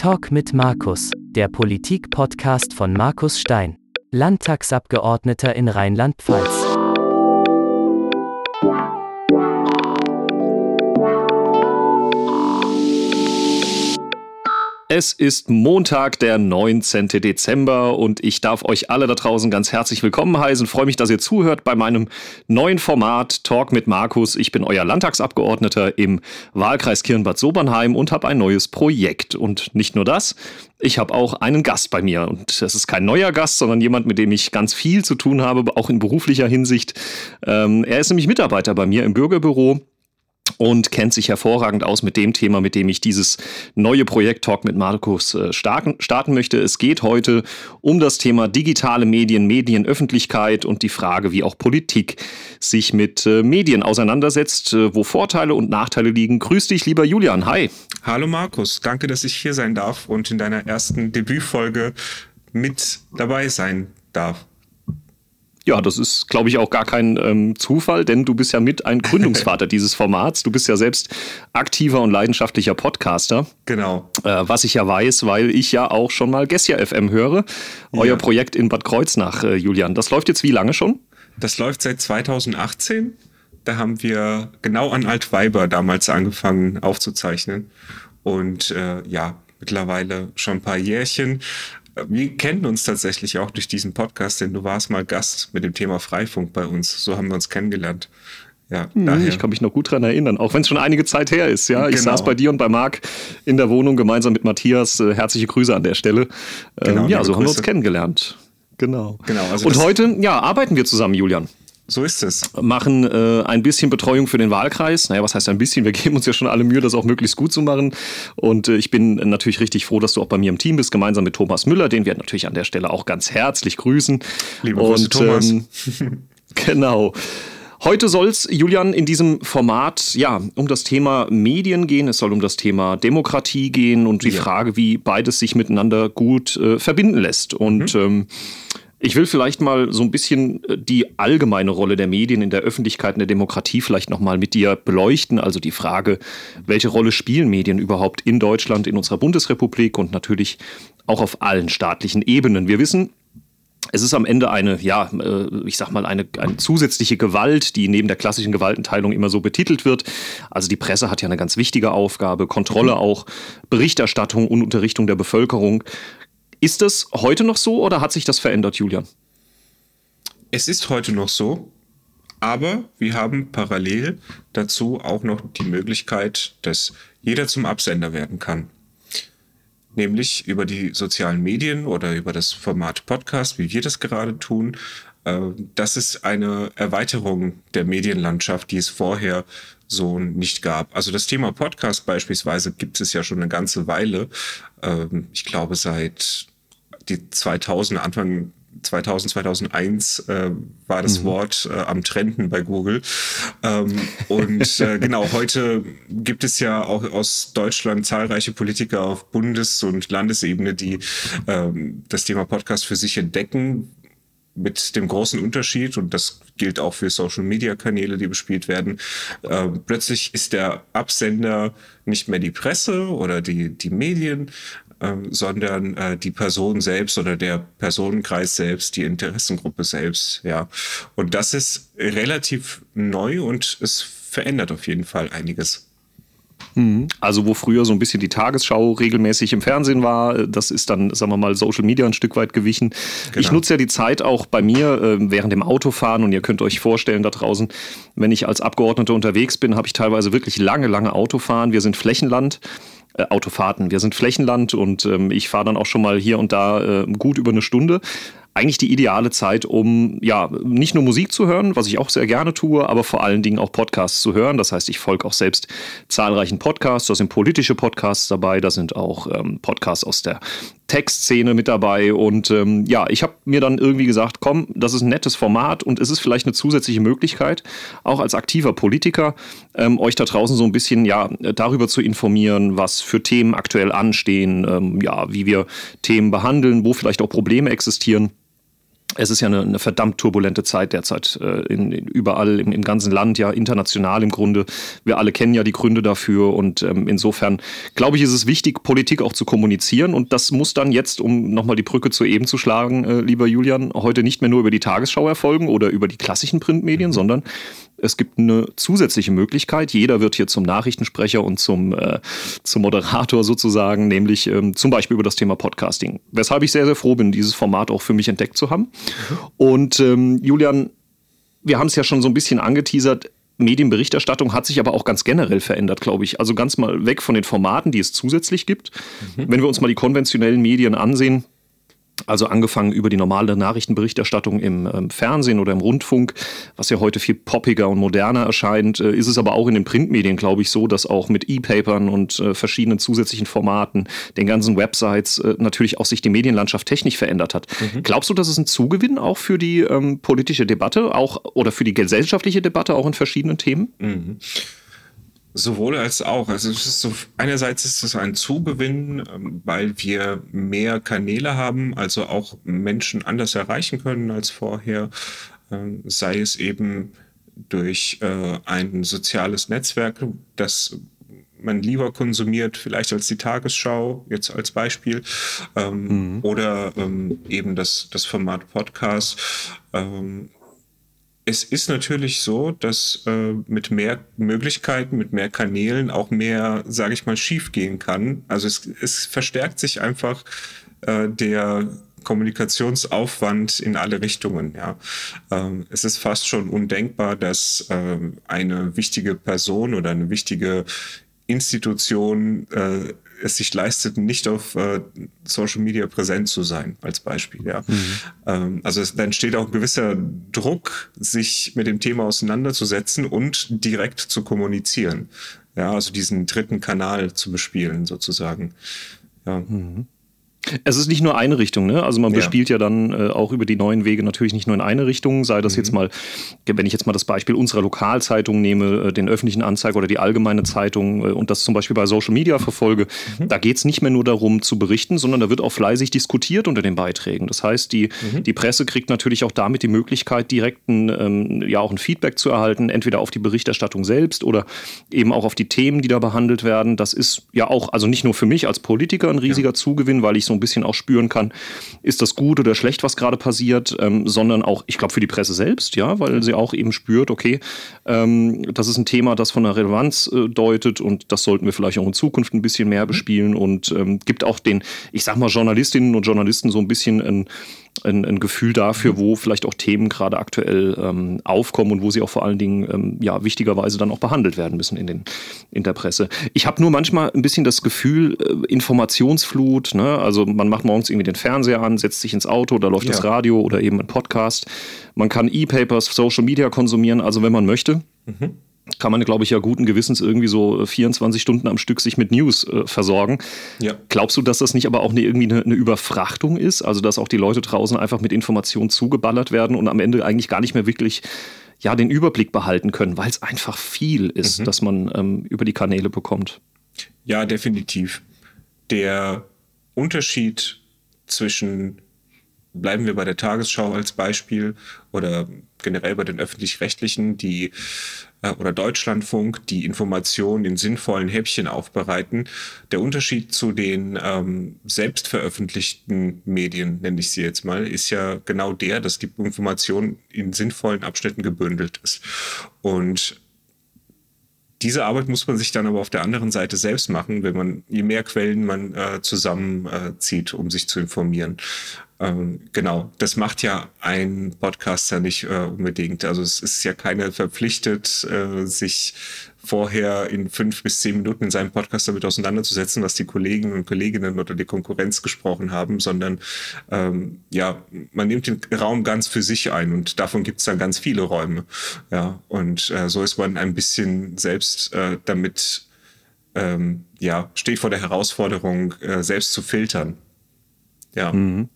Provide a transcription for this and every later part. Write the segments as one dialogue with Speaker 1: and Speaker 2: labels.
Speaker 1: Talk mit Markus, der Politik-Podcast von Markus Stein, Landtagsabgeordneter in Rheinland-Pfalz.
Speaker 2: Es ist Montag, der 19. Dezember und ich darf euch alle da draußen ganz herzlich willkommen heißen. Freue mich, dass ihr zuhört bei meinem neuen Format Talk mit Markus. Ich bin euer Landtagsabgeordneter im Wahlkreis Kirnbad Sobernheim und habe ein neues Projekt. Und nicht nur das, ich habe auch einen Gast bei mir. Und das ist kein neuer Gast, sondern jemand, mit dem ich ganz viel zu tun habe, auch in beruflicher Hinsicht. Ähm, er ist nämlich Mitarbeiter bei mir im Bürgerbüro und kennt sich hervorragend aus mit dem Thema, mit dem ich dieses neue Projekt Talk mit Markus äh, starten, möchte. Es geht heute um das Thema digitale Medien, Medienöffentlichkeit und die Frage, wie auch Politik sich mit äh, Medien auseinandersetzt, äh, wo Vorteile und Nachteile liegen. Grüß dich, lieber Julian. Hi.
Speaker 3: Hallo Markus, danke, dass ich hier sein darf und in deiner ersten Debütfolge mit dabei sein darf.
Speaker 2: Ja, das ist, glaube ich, auch gar kein ähm, Zufall, denn du bist ja mit ein Gründungsvater dieses Formats. Du bist ja selbst aktiver und leidenschaftlicher Podcaster.
Speaker 3: Genau.
Speaker 2: Äh, was ich ja weiß, weil ich ja auch schon mal Gessia FM höre. Euer ja. Projekt in Bad Kreuznach, äh, Julian. Das läuft jetzt wie lange schon?
Speaker 3: Das läuft seit 2018. Da haben wir genau an Altweiber damals angefangen aufzuzeichnen. Und äh, ja, mittlerweile schon ein paar Jährchen wir kennen uns tatsächlich auch durch diesen Podcast, denn du warst mal Gast mit dem Thema Freifunk bei uns. So haben wir uns kennengelernt.
Speaker 2: Ja, hm, ich kann mich noch gut daran erinnern, auch wenn es schon einige Zeit her ist. Ja, ich genau. saß bei dir und bei Marc in der Wohnung gemeinsam mit Matthias. Äh, herzliche Grüße an der Stelle. Ähm, genau, ja, so Grüße. haben wir uns kennengelernt. Genau. genau also und heute, ja, arbeiten wir zusammen, Julian.
Speaker 3: So ist es.
Speaker 2: Machen äh, ein bisschen Betreuung für den Wahlkreis. Naja, was heißt ein bisschen? Wir geben uns ja schon alle Mühe, das auch möglichst gut zu machen. Und äh, ich bin natürlich richtig froh, dass du auch bei mir im Team bist, gemeinsam mit Thomas Müller, den wir natürlich an der Stelle auch ganz herzlich grüßen.
Speaker 3: Liebe Grüße, Und, Thomas. Ähm,
Speaker 2: genau. Heute soll es, Julian, in diesem Format ja um das Thema Medien gehen. Es soll um das Thema Demokratie gehen und die ja. Frage, wie beides sich miteinander gut äh, verbinden lässt. Und mhm. ähm, ich will vielleicht mal so ein bisschen äh, die allgemeine Rolle der Medien in der Öffentlichkeit und der Demokratie vielleicht nochmal mit dir beleuchten. Also die Frage, welche Rolle spielen Medien überhaupt in Deutschland, in unserer Bundesrepublik und natürlich auch auf allen staatlichen Ebenen. Wir wissen, es ist am Ende eine, ja, äh, ich sag mal, eine, eine zusätzliche Gewalt, die neben der klassischen Gewaltenteilung immer so betitelt wird. Also die Presse hat ja eine ganz wichtige Aufgabe, Kontrolle mhm. auch, Berichterstattung und Unterrichtung der Bevölkerung. Ist das heute noch so oder hat sich das verändert, Julian?
Speaker 3: Es ist heute noch so, aber wir haben parallel dazu auch noch die Möglichkeit, dass jeder zum Absender werden kann. Nämlich über die sozialen Medien oder über das Format Podcast, wie wir das gerade tun. Ähm, das ist eine Erweiterung der Medienlandschaft, die es vorher so nicht gab. Also das Thema Podcast beispielsweise gibt es ja schon eine ganze Weile. Ähm, ich glaube seit die 2000, Anfang 2000, 2001 äh, war das mhm. Wort äh, am Trenden bei Google. Ähm, und äh, genau, heute gibt es ja auch aus Deutschland zahlreiche Politiker auf Bundes- und Landesebene, die ähm, das Thema Podcast für sich entdecken, mit dem großen Unterschied, und das gilt auch für Social-Media-Kanäle, die bespielt werden, äh, plötzlich ist der Absender nicht mehr die Presse oder die, die Medien, ähm, sondern äh, die Person selbst oder der Personenkreis selbst, die Interessengruppe selbst, ja. Und das ist relativ neu und es verändert auf jeden Fall einiges.
Speaker 2: Mhm. Also wo früher so ein bisschen die Tagesschau regelmäßig im Fernsehen war, das ist dann, sagen wir mal, Social Media ein Stück weit gewichen. Genau. Ich nutze ja die Zeit auch bei mir äh, während dem Autofahren und ihr könnt euch vorstellen da draußen, wenn ich als Abgeordneter unterwegs bin, habe ich teilweise wirklich lange, lange Autofahren. Wir sind Flächenland äh, Autofahrten. Wir sind Flächenland und ähm, ich fahre dann auch schon mal hier und da äh, gut über eine Stunde eigentlich die ideale Zeit, um ja nicht nur Musik zu hören, was ich auch sehr gerne tue, aber vor allen Dingen auch Podcasts zu hören. Das heißt, ich folge auch selbst zahlreichen Podcasts. Da sind politische Podcasts dabei, da sind auch ähm, Podcasts aus der Textszene mit dabei. Und ähm, ja, ich habe mir dann irgendwie gesagt, komm, das ist ein nettes Format und es ist vielleicht eine zusätzliche Möglichkeit, auch als aktiver Politiker, ähm, euch da draußen so ein bisschen ja darüber zu informieren, was für Themen aktuell anstehen, ähm, ja, wie wir Themen behandeln, wo vielleicht auch Probleme existieren. Es ist ja eine, eine, verdammt turbulente Zeit derzeit äh, in, überall im, im, ganzen Land, ja international im Grunde. Wir alle kennen ja die Gründe dafür und ähm, insofern glaube ich, ist es wichtig, Politik auch zu kommunizieren und das muss dann jetzt, um nochmal die Brücke zu eben zu schlagen, äh, lieber Julian, heute nicht mehr nur über die Tagesschau erfolgen oder über die klassischen Printmedien, mhm. sondern es gibt eine zusätzliche Möglichkeit. Jeder wird hier zum Nachrichtensprecher und zum, äh, zum Moderator sozusagen, nämlich ähm, zum Beispiel über das Thema Podcasting. Weshalb ich sehr, sehr froh bin, dieses Format auch für mich entdeckt zu haben. Und ähm, Julian, wir haben es ja schon so ein bisschen angeteasert. Medienberichterstattung hat sich aber auch ganz generell verändert, glaube ich. Also ganz mal weg von den Formaten, die es zusätzlich gibt. Mhm. Wenn wir uns mal die konventionellen Medien ansehen, also angefangen über die normale Nachrichtenberichterstattung im ähm, Fernsehen oder im Rundfunk, was ja heute viel poppiger und moderner erscheint, äh, ist es aber auch in den Printmedien, glaube ich, so, dass auch mit E-Papern und äh, verschiedenen zusätzlichen Formaten, den ganzen Websites äh, natürlich auch sich die Medienlandschaft technisch verändert hat. Mhm. Glaubst du, dass es ein Zugewinn auch für die ähm, politische Debatte auch oder für die gesellschaftliche Debatte auch in verschiedenen Themen? Mhm.
Speaker 3: Sowohl als auch. Also es ist so, einerseits ist es ein Zugewinn, ähm, weil wir mehr Kanäle haben, also auch Menschen anders erreichen können als vorher, ähm, sei es eben durch äh, ein soziales Netzwerk, das man lieber konsumiert, vielleicht als die Tagesschau, jetzt als Beispiel, ähm, mhm. oder ähm, eben das, das Format Podcast. Ähm, es ist natürlich so, dass äh, mit mehr Möglichkeiten, mit mehr Kanälen auch mehr, sage ich mal, schief gehen kann. Also es, es verstärkt sich einfach äh, der Kommunikationsaufwand in alle Richtungen. Ja, ähm, es ist fast schon undenkbar, dass äh, eine wichtige Person oder eine wichtige Institution äh, es sich leistet, nicht auf äh, Social Media präsent zu sein, als Beispiel. Ja. Mhm. Ähm, also es, da entsteht auch ein gewisser Druck, sich mit dem Thema auseinanderzusetzen und direkt zu kommunizieren. Ja, also diesen dritten Kanal zu bespielen, sozusagen. Ja. Mhm.
Speaker 2: Es ist nicht nur eine Richtung, ne? Also man bespielt ja, ja dann äh, auch über die neuen Wege natürlich nicht nur in eine Richtung, sei das mhm. jetzt mal, wenn ich jetzt mal das Beispiel unserer Lokalzeitung nehme, äh, den öffentlichen Anzeiger oder die allgemeine Zeitung äh, und das zum Beispiel bei Social Media verfolge, mhm. da geht es nicht mehr nur darum zu berichten, sondern da wird auch fleißig diskutiert unter den Beiträgen. Das heißt, die, mhm. die Presse kriegt natürlich auch damit die Möglichkeit, direkt ein, ähm, ja auch ein Feedback zu erhalten, entweder auf die Berichterstattung selbst oder eben auch auf die Themen, die da behandelt werden. Das ist ja auch, also nicht nur für mich als Politiker ein riesiger ja. Zugewinn, weil ich so ein bisschen auch spüren kann, ist das gut oder schlecht, was gerade passiert, ähm, sondern auch, ich glaube, für die Presse selbst, ja, weil sie auch eben spürt, okay, ähm, das ist ein Thema, das von der Relevanz äh, deutet und das sollten wir vielleicht auch in Zukunft ein bisschen mehr mhm. bespielen und ähm, gibt auch den, ich sag mal, Journalistinnen und Journalisten so ein bisschen ein, ein, ein Gefühl dafür, wo vielleicht auch Themen gerade aktuell ähm, aufkommen und wo sie auch vor allen Dingen ähm, ja wichtigerweise dann auch behandelt werden müssen in, den, in der Presse. Ich habe nur manchmal ein bisschen das Gefühl, äh, Informationsflut, ne? also man macht morgens irgendwie den Fernseher an, setzt sich ins Auto, da läuft ja. das Radio oder eben ein Podcast. Man kann E-Papers, Social Media konsumieren, also wenn man möchte. Mhm kann man, glaube ich, ja guten Gewissens irgendwie so 24 äh, Stunden am Stück sich mit News äh, versorgen. Ja. Glaubst du, dass das nicht aber auch eine, irgendwie eine, eine, Überfrachtung ist? Also, dass auch die Leute draußen einfach mit Informationen zugeballert werden und am Ende eigentlich gar nicht mehr wirklich ja, den Überblick behalten können, weil es einfach viel ist, mhm. dass man ähm, über die Kanäle bekommt?
Speaker 3: Ja, definitiv. Der Unterschied zwischen bleiben wir bei der Tagesschau als Beispiel oder generell bei den öffentlich-rechtlichen, die oder Deutschlandfunk, die Informationen in sinnvollen Häppchen aufbereiten. Der Unterschied zu den ähm, selbst veröffentlichten Medien, nenne ich sie jetzt mal, ist ja genau der, dass die Information in sinnvollen Abschnitten gebündelt ist. Und diese Arbeit muss man sich dann aber auf der anderen Seite selbst machen, wenn man, je mehr Quellen man äh, zusammenzieht, äh, um sich zu informieren. Ähm, genau, das macht ja ein Podcaster nicht äh, unbedingt. Also es ist ja keiner verpflichtet, äh, sich vorher in fünf bis zehn Minuten in seinem Podcast damit auseinanderzusetzen, was die Kollegen und Kolleginnen oder die Konkurrenz gesprochen haben, sondern ähm, ja, man nimmt den Raum ganz für sich ein und davon gibt es dann ganz viele Räume. Ja, und äh, so ist man ein bisschen selbst äh, damit ähm, ja, steht vor der Herausforderung, äh, selbst zu filtern. Ja. Mhm.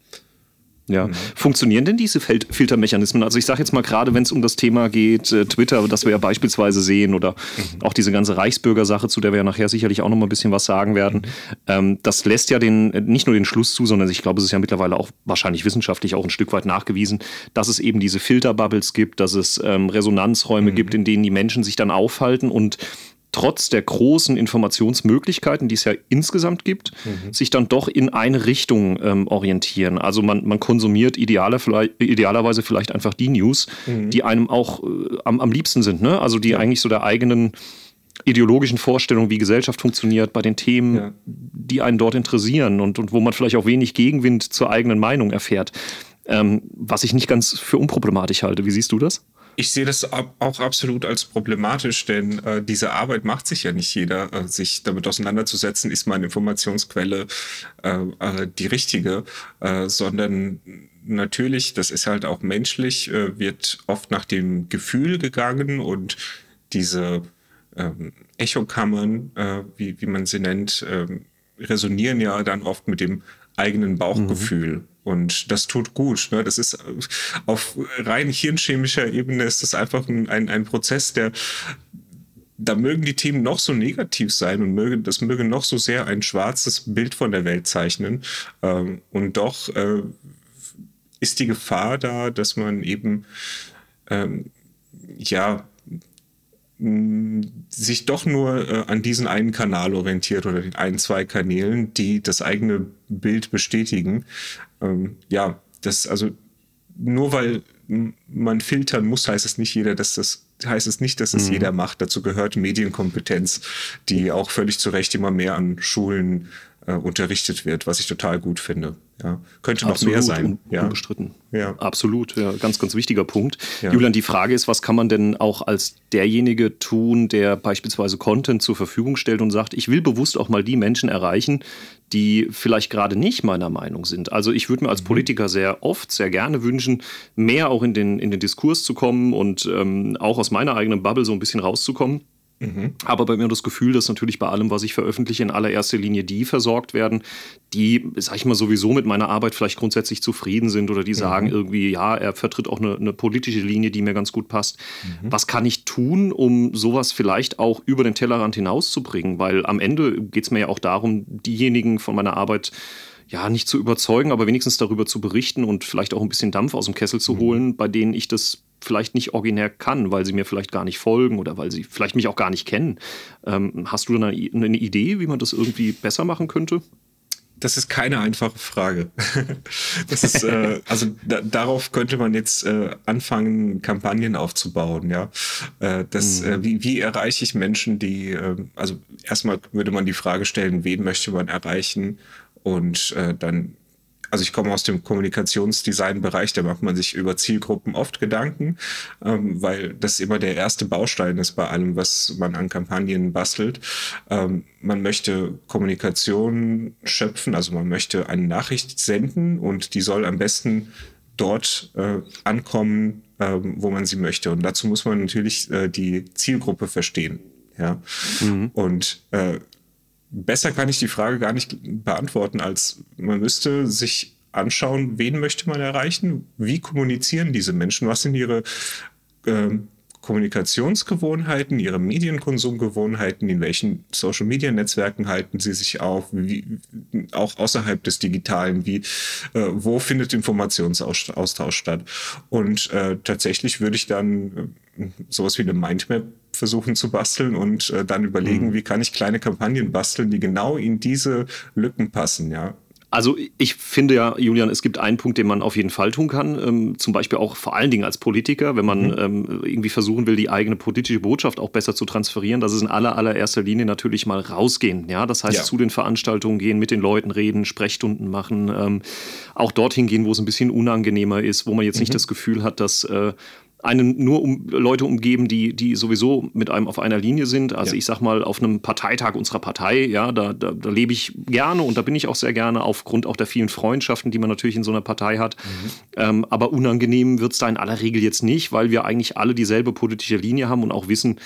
Speaker 2: Ja. Mhm. Funktionieren denn diese Fel Filtermechanismen? Also ich sage jetzt mal gerade, wenn es um das Thema geht, äh, Twitter, das wir ja beispielsweise sehen, oder mhm. auch diese ganze Reichsbürger-Sache, zu der wir ja nachher sicherlich auch noch mal ein bisschen was sagen werden, mhm. ähm, das lässt ja den, nicht nur den Schluss zu, sondern ich glaube, es ist ja mittlerweile auch wahrscheinlich wissenschaftlich auch ein Stück weit nachgewiesen, dass es eben diese Filterbubbles gibt, dass es ähm, Resonanzräume mhm. gibt, in denen die Menschen sich dann aufhalten und trotz der großen Informationsmöglichkeiten, die es ja insgesamt gibt, mhm. sich dann doch in eine Richtung ähm, orientieren. Also man, man konsumiert idealer, vielleicht, idealerweise vielleicht einfach die News, mhm. die einem auch äh, am, am liebsten sind. Ne? Also die ja. eigentlich so der eigenen ideologischen Vorstellung, wie Gesellschaft funktioniert, bei den Themen, ja. die einen dort interessieren und, und wo man vielleicht auch wenig Gegenwind zur eigenen Meinung erfährt. Ähm, was ich nicht ganz für unproblematisch halte. Wie siehst du das?
Speaker 3: Ich sehe das auch absolut als problematisch, denn äh, diese Arbeit macht sich ja nicht jeder, äh, sich damit auseinanderzusetzen, ist meine Informationsquelle äh, äh, die richtige, äh, sondern natürlich, das ist halt auch menschlich, äh, wird oft nach dem Gefühl gegangen und diese ähm, Echokammern, wie, wie man sie nennt, ähm, resonieren ja dann oft mit dem eigenen Bauchgefühl. Mhm. Und das tut gut. Ne? Das ist äh, auf rein hirnchemischer Ebene ist das einfach ein, ein, ein Prozess, der da mögen die Themen noch so negativ sein und möge, das möge noch so sehr ein schwarzes Bild von der Welt zeichnen. Ähm, und doch äh, ist die Gefahr da, dass man eben ähm, ja sich doch nur äh, an diesen einen Kanal orientiert oder den ein, zwei Kanälen, die das eigene Bild bestätigen. Ähm, ja, das also nur weil man filtern muss, heißt es nicht jeder, dass das heißt es nicht, dass es mhm. jeder macht. Dazu gehört Medienkompetenz, die auch völlig zu Recht immer mehr an Schulen äh, unterrichtet wird, was ich total gut finde. Ja. Könnte noch Absolut, mehr sein. Un
Speaker 2: ja. Unbestritten. Ja. Absolut, ja, ganz, ganz wichtiger Punkt. Ja. Julian, die Frage ist, was kann man denn auch als derjenige tun, der beispielsweise Content zur Verfügung stellt und sagt, ich will bewusst auch mal die Menschen erreichen, die vielleicht gerade nicht meiner Meinung sind. Also ich würde mir als mhm. Politiker sehr oft, sehr gerne wünschen, mehr auch in den, in den Diskurs zu kommen und ähm, auch aus meiner eigenen Bubble so ein bisschen rauszukommen. Mhm. Aber bei mir das Gefühl, dass natürlich bei allem, was ich veröffentliche, in allererster Linie die versorgt werden, die, sag ich mal, sowieso mit meiner Arbeit vielleicht grundsätzlich zufrieden sind oder die mhm. sagen irgendwie, ja, er vertritt auch eine, eine, politische Linie, die mir ganz gut passt. Mhm. Was kann ich tun, um sowas vielleicht auch über den Tellerrand hinauszubringen? Weil am Ende geht es mir ja auch darum, diejenigen von meiner Arbeit ja, nicht zu überzeugen, aber wenigstens darüber zu berichten und vielleicht auch ein bisschen Dampf aus dem Kessel zu mhm. holen, bei denen ich das vielleicht nicht originär kann, weil sie mir vielleicht gar nicht folgen oder weil sie vielleicht mich auch gar nicht kennen. Ähm, hast du dann eine, eine Idee, wie man das irgendwie besser machen könnte?
Speaker 3: Das ist keine einfache Frage. das ist, äh, also da, darauf könnte man jetzt äh, anfangen, Kampagnen aufzubauen, ja. Äh, das, mhm. äh, wie, wie erreiche ich Menschen, die, äh, also erstmal würde man die Frage stellen, wen möchte man erreichen? Und äh, dann also ich komme aus dem Kommunikationsdesign-Bereich, da macht man sich über Zielgruppen oft Gedanken, ähm, weil das immer der erste Baustein ist bei allem, was man an Kampagnen bastelt. Ähm, man möchte Kommunikation schöpfen, also man möchte eine Nachricht senden und die soll am besten dort äh, ankommen, äh, wo man sie möchte. Und dazu muss man natürlich äh, die Zielgruppe verstehen. Ja. Mhm. Und äh, besser kann ich die Frage gar nicht beantworten, als man müsste sich anschauen, wen möchte man erreichen, wie kommunizieren diese Menschen, was sind ihre äh, Kommunikationsgewohnheiten, ihre Medienkonsumgewohnheiten, in welchen Social-Media-Netzwerken halten sie sich auf, wie, auch außerhalb des Digitalen, wie, äh, wo findet Informationsaustausch statt. Und äh, tatsächlich würde ich dann äh, sowas wie eine Mindmap versuchen zu basteln und äh, dann überlegen, mhm. wie kann ich kleine Kampagnen basteln, die genau in diese Lücken passen, ja.
Speaker 2: Also ich finde ja, Julian, es gibt einen Punkt, den man auf jeden Fall tun kann. Ähm, zum Beispiel auch vor allen Dingen als Politiker, wenn man mhm. ähm, irgendwie versuchen will, die eigene politische Botschaft auch besser zu transferieren. Das ist in aller, allererster Linie natürlich mal rausgehen. Ja, das heißt, ja. zu den Veranstaltungen gehen, mit den Leuten reden, Sprechstunden machen, ähm, auch dorthin gehen, wo es ein bisschen unangenehmer ist, wo man jetzt mhm. nicht das Gefühl hat, dass äh, einen nur um Leute umgeben, die, die sowieso mit einem auf einer Linie sind. Also ja. ich sag mal, auf einem Parteitag unserer Partei, ja, da, da, da, lebe ich gerne und da bin ich auch sehr gerne, aufgrund auch der vielen Freundschaften, die man natürlich in so einer Partei hat. Mhm. Ähm, aber unangenehm wird es da in aller Regel jetzt nicht, weil wir eigentlich alle dieselbe politische Linie haben und auch wissen,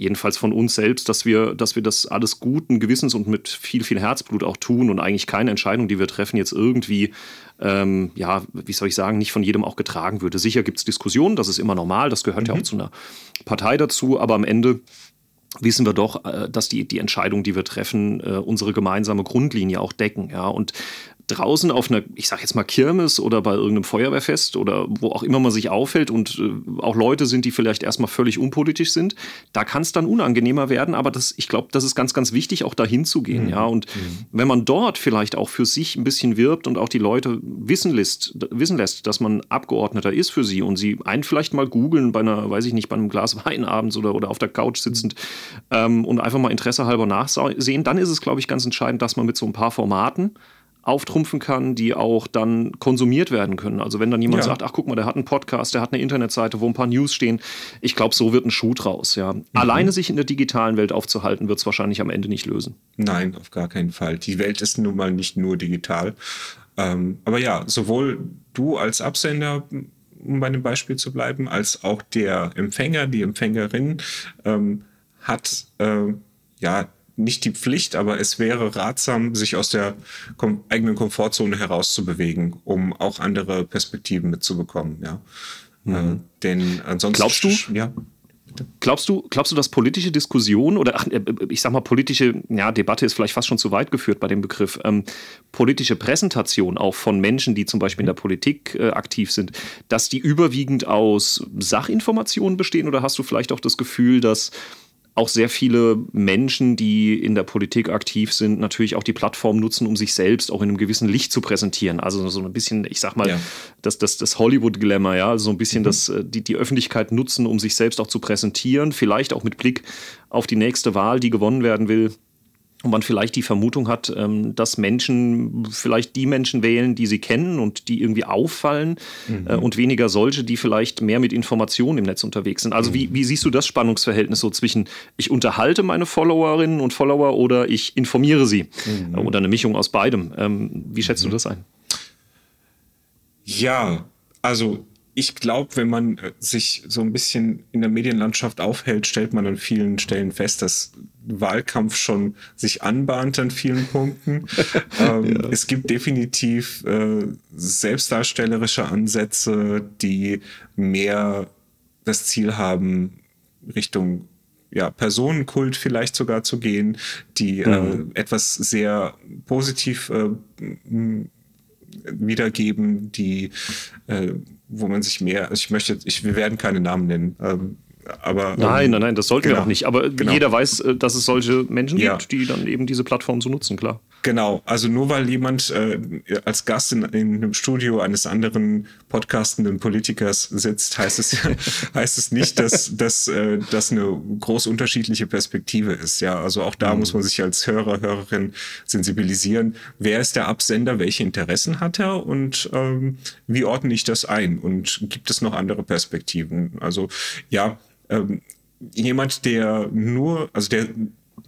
Speaker 2: jedenfalls von uns selbst, dass wir, dass wir das alles guten Gewissens und mit viel, viel Herzblut auch tun und eigentlich keine Entscheidung, die wir treffen, jetzt irgendwie, ähm, ja, wie soll ich sagen, nicht von jedem auch getragen würde. Sicher gibt es Diskussionen, das ist immer normal, das gehört mhm. ja auch mhm. zu einer Partei dazu, aber am Ende wissen wir doch, äh, dass die, die Entscheidungen, die wir treffen, äh, unsere gemeinsame Grundlinie auch decken. Ja? Und draußen auf einer, ich sag jetzt mal Kirmes oder bei irgendeinem Feuerwehrfest oder wo auch immer man sich aufhält und äh, auch Leute sind, die vielleicht erstmal völlig unpolitisch sind, da kann es dann unangenehmer werden. Aber das, ich glaube, das ist ganz, ganz wichtig, auch dahin zu gehen. Mhm. Ja? Und mhm. wenn man dort vielleicht auch für sich ein bisschen wirbt und auch die Leute wissen lässt, wissen lässt, dass man Abgeordneter ist für sie und sie einen vielleicht mal googeln bei einer, weiß ich nicht, bei einem Glas Wein abends oder, oder auf der Couch sitzend ähm, und einfach mal Interesse halber nachsehen, dann ist es, glaube ich, ganz entscheidend, dass man mit so ein paar Formaten auftrumpfen kann, die auch dann konsumiert werden können. Also wenn dann jemand ja. sagt, ach guck mal, der hat einen Podcast, der hat eine Internetseite, wo ein paar News stehen, ich glaube, so wird ein Schuh draus. Ja. Mhm. Alleine sich in der digitalen Welt aufzuhalten, wird es wahrscheinlich am Ende nicht lösen.
Speaker 3: Nein, auf gar keinen Fall. Die Welt ist nun mal nicht nur digital. Ähm, aber ja, sowohl du als Absender, um bei dem Beispiel zu bleiben, als auch der Empfänger, die Empfängerin ähm, hat äh, ja nicht die Pflicht, aber es wäre ratsam, sich aus der kom eigenen Komfortzone herauszubewegen, um auch andere Perspektiven mitzubekommen. Ja. Mhm. Äh, denn ansonsten.
Speaker 2: Glaubst du? Ja. Glaubst du, glaubst du, dass politische Diskussion oder ach, äh, ich sag mal politische ja, Debatte ist vielleicht fast schon zu weit geführt bei dem Begriff, ähm, politische Präsentation auch von Menschen, die zum Beispiel in der Politik äh, aktiv sind, dass die überwiegend aus Sachinformationen bestehen oder hast du vielleicht auch das Gefühl, dass auch sehr viele Menschen, die in der Politik aktiv sind, natürlich auch die Plattform nutzen, um sich selbst auch in einem gewissen Licht zu präsentieren. Also so ein bisschen, ich sag mal, ja. das, das, das Hollywood-Glamour, ja, also so ein bisschen mhm. das, äh, die, die Öffentlichkeit nutzen, um sich selbst auch zu präsentieren, vielleicht auch mit Blick auf die nächste Wahl, die gewonnen werden will und man vielleicht die Vermutung hat, ähm, dass Menschen vielleicht die Menschen wählen, die sie kennen und die irgendwie auffallen mhm. Äh, und weniger solche, die vielleicht mehr mit Informationen im Netz unterwegs sind. Also mhm. wie, wie siehst du das Spannungsverhältnis so zwischen ich unterhalte meine Followerinnen und Follower oder ich informiere sie mhm. oder eine Mischung aus beidem? Ähm, wie schätzt du mhm. das ein?
Speaker 3: Ja, also ich glaube, wenn man äh, sich so ein bisschen in der Medienlandschaft aufhält, stellt man an vielen Stellen fest, dass Wahlkampf schon sich anbahnt an vielen Punkten. ähm, ja. Es gibt definitiv äh, selbstdarstellerische Ansätze, die mehr das Ziel haben, Richtung ja, Personenkult vielleicht sogar zu gehen, die mhm. äh, etwas sehr positiv äh, wiedergeben, die äh, wo man sich mehr, also ich möchte, ich, wir werden keine Namen nennen, ähm, aber,
Speaker 2: nein, ähm, nein, nein, das sollten genau, wir auch nicht. Aber genau. jeder weiß, äh, dass es solche Menschen ja. gibt, die dann eben diese Plattform so nutzen, klar.
Speaker 3: Genau, also nur weil jemand äh, als Gast in, in einem Studio eines anderen podcastenden Politikers sitzt, heißt es, heißt es nicht, dass, dass äh, das eine groß unterschiedliche Perspektive ist. Ja, also auch da mhm. muss man sich als Hörer, Hörerin sensibilisieren. Wer ist der Absender? Welche Interessen hat er? Und ähm, wie ordne ich das ein? Und gibt es noch andere Perspektiven? Also ja, ähm, jemand, der nur, also der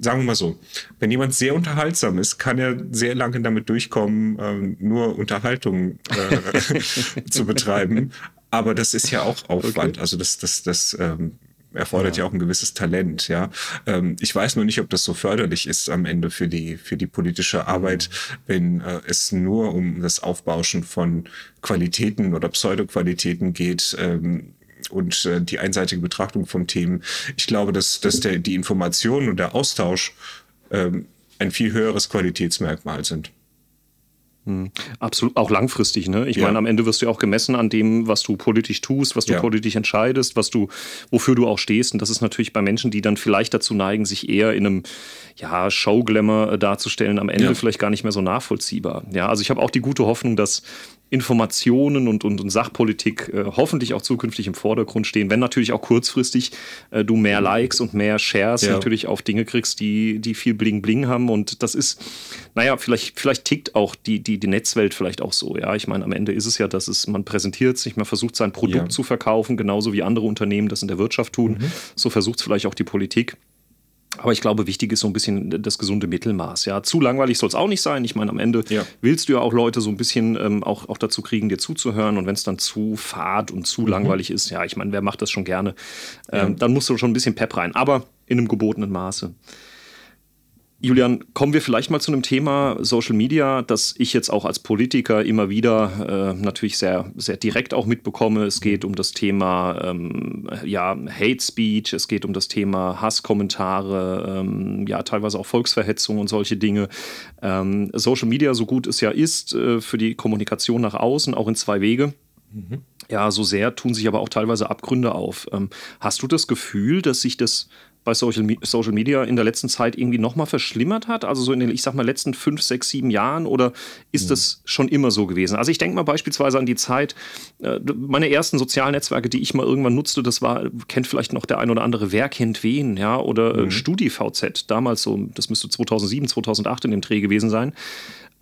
Speaker 3: sagen wir mal so, wenn jemand sehr unterhaltsam ist, kann er sehr lange damit durchkommen, ähm, nur Unterhaltung äh, zu betreiben. Aber das ist ja auch Aufwand. Okay. Also das, das, das ähm, erfordert ja. ja. auch ein gewisses Talent, ja. Ähm, ich weiß nur nicht, ob das so förderlich ist am Ende für die, für die politische Arbeit, wenn äh, es nur um das Aufbauschen von Qualitäten oder Pseudoqualitäten geht, ähm, und äh, die einseitige Betrachtung von Themen. Ich glaube, dass, dass der, die Information und der Austausch ähm, ein viel höheres Qualitätsmerkmal sind.
Speaker 2: Hm. Absolut, auch langfristig. Ne? Ich ja. meine, am Ende wirst du ja auch gemessen an dem, was du politisch tust, was du ja. politisch entscheidest, was du, wofür du auch stehst. Und das ist natürlich bei Menschen, die dann vielleicht dazu neigen, sich eher in einem ja, Showglamour äh, darzustellen, am Ende ja. vielleicht gar nicht mehr so nachvollziehbar. Ja, also ich habe auch die gute Hoffnung, dass Informationen und, und, und Sachpolitik äh, hoffentlich auch zukünftig im Vordergrund stehen, wenn natürlich auch kurzfristig äh, du mehr Likes und mehr Shares ja. natürlich auf Dinge kriegst, die, die viel Bling-Bling haben. Und das ist, naja, vielleicht, vielleicht tickt auch die, die, die Netzwelt vielleicht auch so. Ja, ich meine, am Ende ist es ja, dass es, man präsentiert sich, man versucht sein Produkt ja. zu verkaufen, genauso wie andere Unternehmen das in der Wirtschaft tun. Mhm. So versucht es vielleicht auch die Politik. Aber ich glaube, wichtig ist so ein bisschen das gesunde Mittelmaß. Ja, zu langweilig soll es auch nicht sein. Ich meine, am Ende ja. willst du ja auch Leute so ein bisschen ähm, auch, auch dazu kriegen, dir zuzuhören. Und wenn es dann zu fad und zu mhm. langweilig ist, ja, ich meine, wer macht das schon gerne? Ähm, ja. Dann musst du schon ein bisschen Pep rein. Aber in einem gebotenen Maße. Julian, kommen wir vielleicht mal zu einem Thema Social Media, das ich jetzt auch als Politiker immer wieder äh, natürlich sehr, sehr direkt auch mitbekomme. Es geht um das Thema ähm, ja, Hate Speech, es geht um das Thema Hasskommentare, ähm, ja, teilweise auch Volksverhetzung und solche Dinge. Ähm, Social Media, so gut es ja ist, äh, für die Kommunikation nach außen, auch in zwei Wege. Mhm. Ja, so sehr tun sich aber auch teilweise Abgründe auf. Ähm, hast du das Gefühl, dass sich das bei Social, Social Media in der letzten Zeit irgendwie nochmal verschlimmert hat? Also so in den, ich sag mal, letzten fünf, sechs, sieben Jahren oder ist mhm. das schon immer so gewesen? Also ich denke mal beispielsweise an die Zeit, äh, meine ersten sozialen Netzwerke, die ich mal irgendwann nutzte, das war, kennt vielleicht noch der ein oder andere, wer kennt wen, ja, oder äh, mhm. StudiVZ, damals so, das müsste 2007, 2008 in dem Dreh gewesen sein.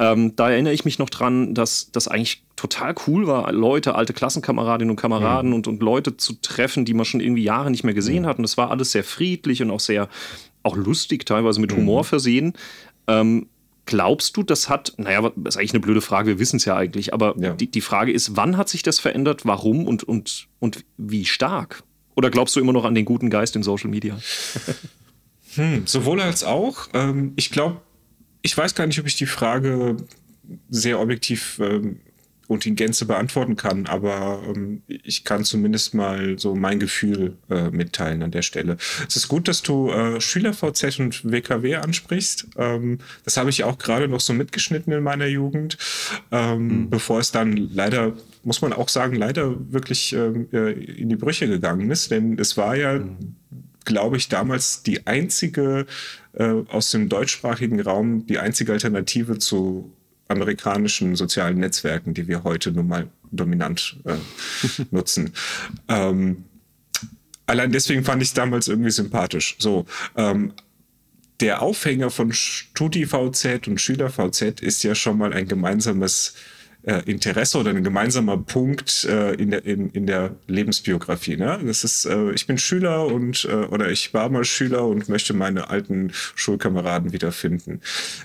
Speaker 2: Ähm, da erinnere ich mich noch dran, dass das eigentlich total cool war, Leute, alte Klassenkameradinnen und Kameraden mhm. und, und Leute zu treffen, die man schon irgendwie Jahre nicht mehr gesehen mhm. hat. Und das war alles sehr friedlich und auch sehr, auch lustig, teilweise mit Humor mhm. versehen. Ähm, glaubst du, das hat, naja, das ist eigentlich eine blöde Frage, wir wissen es ja eigentlich, aber ja. Die, die Frage ist, wann hat sich das verändert, warum und, und, und wie stark? Oder glaubst du immer noch an den guten Geist in Social Media?
Speaker 3: hm, sowohl als auch. Ähm, ich glaube, ich weiß gar nicht, ob ich die Frage sehr objektiv ähm, und in Gänze beantworten kann, aber ähm, ich kann zumindest mal so mein Gefühl äh, mitteilen an der Stelle. Es ist gut, dass du äh, SchülerVZ und WKW ansprichst. Ähm, das habe ich auch gerade noch so mitgeschnitten in meiner Jugend, ähm, mhm. bevor es dann leider, muss man auch sagen, leider wirklich ähm, äh, in die Brüche gegangen ist, denn es war ja mhm glaube ich, damals die einzige äh, aus dem deutschsprachigen Raum, die einzige Alternative zu amerikanischen sozialen Netzwerken, die wir heute nun mal dominant äh, nutzen. Ähm, allein deswegen fand ich es damals irgendwie sympathisch. So, ähm, der Aufhänger von StudiVZ und SchülerVZ ist ja schon mal ein gemeinsames äh, Interesse oder ein gemeinsamer Punkt äh, in, der, in, in der Lebensbiografie. Ne? Das ist, äh, ich bin Schüler und äh, oder ich war mal Schüler und möchte meine alten Schulkameraden wiederfinden.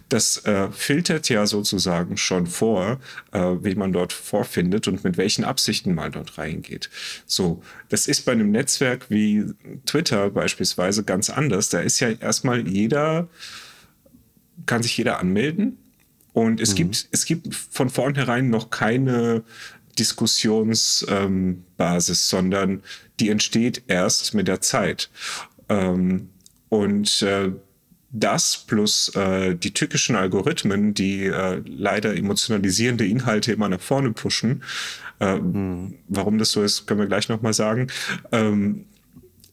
Speaker 3: Das äh, filtert ja sozusagen schon vor, äh, wie man dort vorfindet und mit welchen Absichten man dort reingeht. So, das ist bei einem Netzwerk wie Twitter beispielsweise ganz anders. Da ist ja erstmal jeder, kann sich jeder anmelden und es, mhm. gibt, es gibt von vornherein noch keine Diskussionsbasis, ähm, sondern die entsteht erst mit der Zeit. Ähm, und äh, das plus äh, die tückischen Algorithmen, die äh, leider emotionalisierende Inhalte immer nach vorne pushen, äh, mhm. warum das so ist, können wir gleich nochmal sagen, ähm,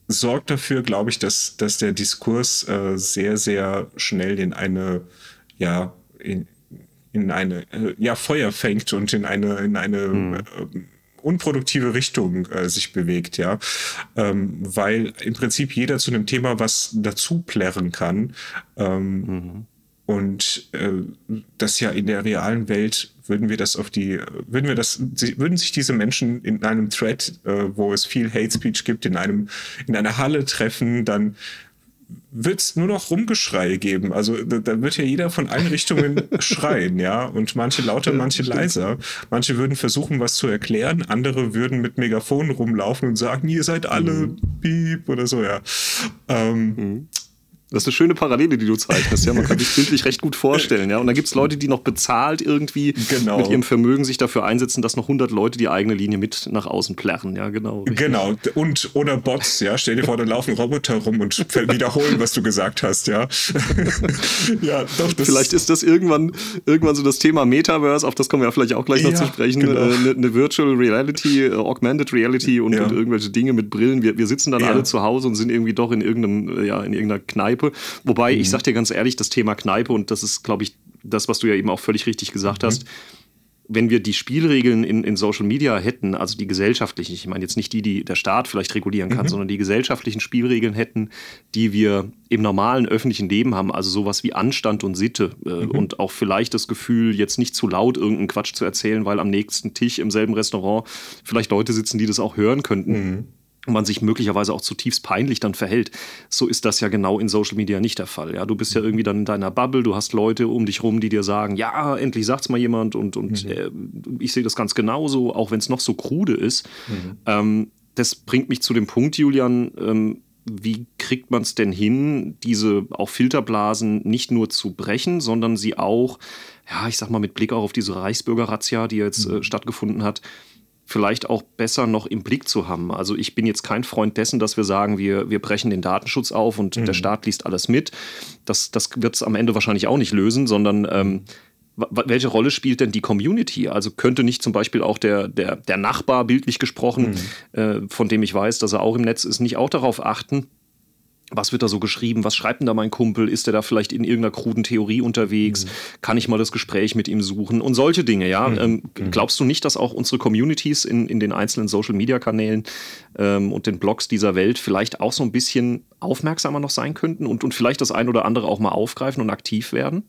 Speaker 3: sorgt dafür, glaube ich, dass, dass der Diskurs äh, sehr, sehr schnell in eine, ja, in, in eine äh, ja Feuer fängt und in eine in eine mhm. äh, unproduktive Richtung äh, sich bewegt, ja, ähm, weil im Prinzip jeder zu einem Thema was dazu plärren kann. Ähm, mhm. Und äh, das ja in der realen Welt würden wir das auf die, würden wir das, würden sich diese Menschen in einem Thread, äh, wo es viel Hate Speech gibt, in einem, in einer Halle treffen, dann wird es nur noch Rumgeschrei geben. Also da, da, wird ja jeder von allen Richtungen schreien, ja. Und manche lauter, manche leiser. Manche würden versuchen, was zu erklären, andere würden mit Megafonen rumlaufen und sagen, ihr seid alle mhm. Piep oder so, ja. Ähm,
Speaker 2: mhm. Das ist eine schöne Parallele, die du zeichnest. Ja, man kann sich bildlich recht gut vorstellen. Ja, und dann gibt es Leute, die noch bezahlt irgendwie genau. mit ihrem Vermögen sich dafür einsetzen, dass noch 100 Leute die eigene Linie mit nach außen plärren. Ja, genau.
Speaker 3: Richtig. Genau. Und oder Bots. Ja, stell dir vor, da laufen Roboter rum und wiederholen, was du gesagt hast. Ja.
Speaker 2: ja, doch. vielleicht ist das irgendwann irgendwann so das Thema Metaverse. Auf das kommen wir ja vielleicht auch gleich noch ja, zu sprechen. Genau. Eine, eine, Virtual Reality, äh, Augmented Reality und, ja. und, irgendwelche Dinge mit Brillen. Wir, wir sitzen dann ja. alle zu Hause und sind irgendwie doch in irgendeinem ja in irgendeiner Kneipe Kneipe. Wobei, mhm. ich sag dir ganz ehrlich, das Thema Kneipe, und das ist, glaube ich, das, was du ja eben auch völlig richtig gesagt mhm. hast, wenn wir die Spielregeln in, in Social Media hätten, also die gesellschaftlichen, ich meine jetzt nicht die, die der Staat vielleicht regulieren kann, mhm. sondern die gesellschaftlichen Spielregeln hätten, die wir im normalen öffentlichen Leben haben, also sowas wie Anstand und Sitte äh, mhm. und auch vielleicht das Gefühl, jetzt nicht zu laut irgendeinen Quatsch zu erzählen, weil am nächsten Tisch im selben Restaurant vielleicht Leute sitzen, die das auch hören könnten. Mhm man sich möglicherweise auch zutiefst peinlich dann verhält. So ist das ja genau in Social Media nicht der Fall. Ja, du bist ja irgendwie dann in deiner Bubble, du hast Leute um dich rum, die dir sagen, ja, endlich sagt's mal jemand und, und mhm. äh, ich sehe das ganz genauso, auch wenn es noch so krude ist. Mhm. Ähm, das bringt mich zu dem Punkt, Julian, ähm, wie kriegt man es denn hin, diese auch Filterblasen nicht nur zu brechen, sondern sie auch, ja, ich sag mal, mit Blick auch auf diese Reichsbürger-Razzia, die jetzt äh, mhm. stattgefunden hat, vielleicht auch besser noch im Blick zu haben. Also ich bin jetzt kein Freund dessen, dass wir sagen, wir, wir brechen den Datenschutz auf und mhm. der Staat liest alles mit. Das, das wird es am Ende wahrscheinlich auch nicht lösen, sondern ähm, welche Rolle spielt denn die Community? Also könnte nicht zum Beispiel auch der, der, der Nachbar, bildlich gesprochen, mhm. äh, von dem ich weiß, dass er auch im Netz ist, nicht auch darauf achten, was wird da so geschrieben? Was schreibt denn da mein Kumpel? Ist der da vielleicht in irgendeiner kruden Theorie unterwegs? Mhm. Kann ich mal das Gespräch mit ihm suchen? Und solche Dinge, ja. Mhm. Ähm, mhm. glaubst du nicht, dass auch unsere Communities in, in den einzelnen Social-Media-Kanälen ähm, und den Blogs dieser Welt vielleicht auch so ein bisschen aufmerksamer noch sein könnten und, und vielleicht das ein oder andere auch mal aufgreifen und aktiv werden?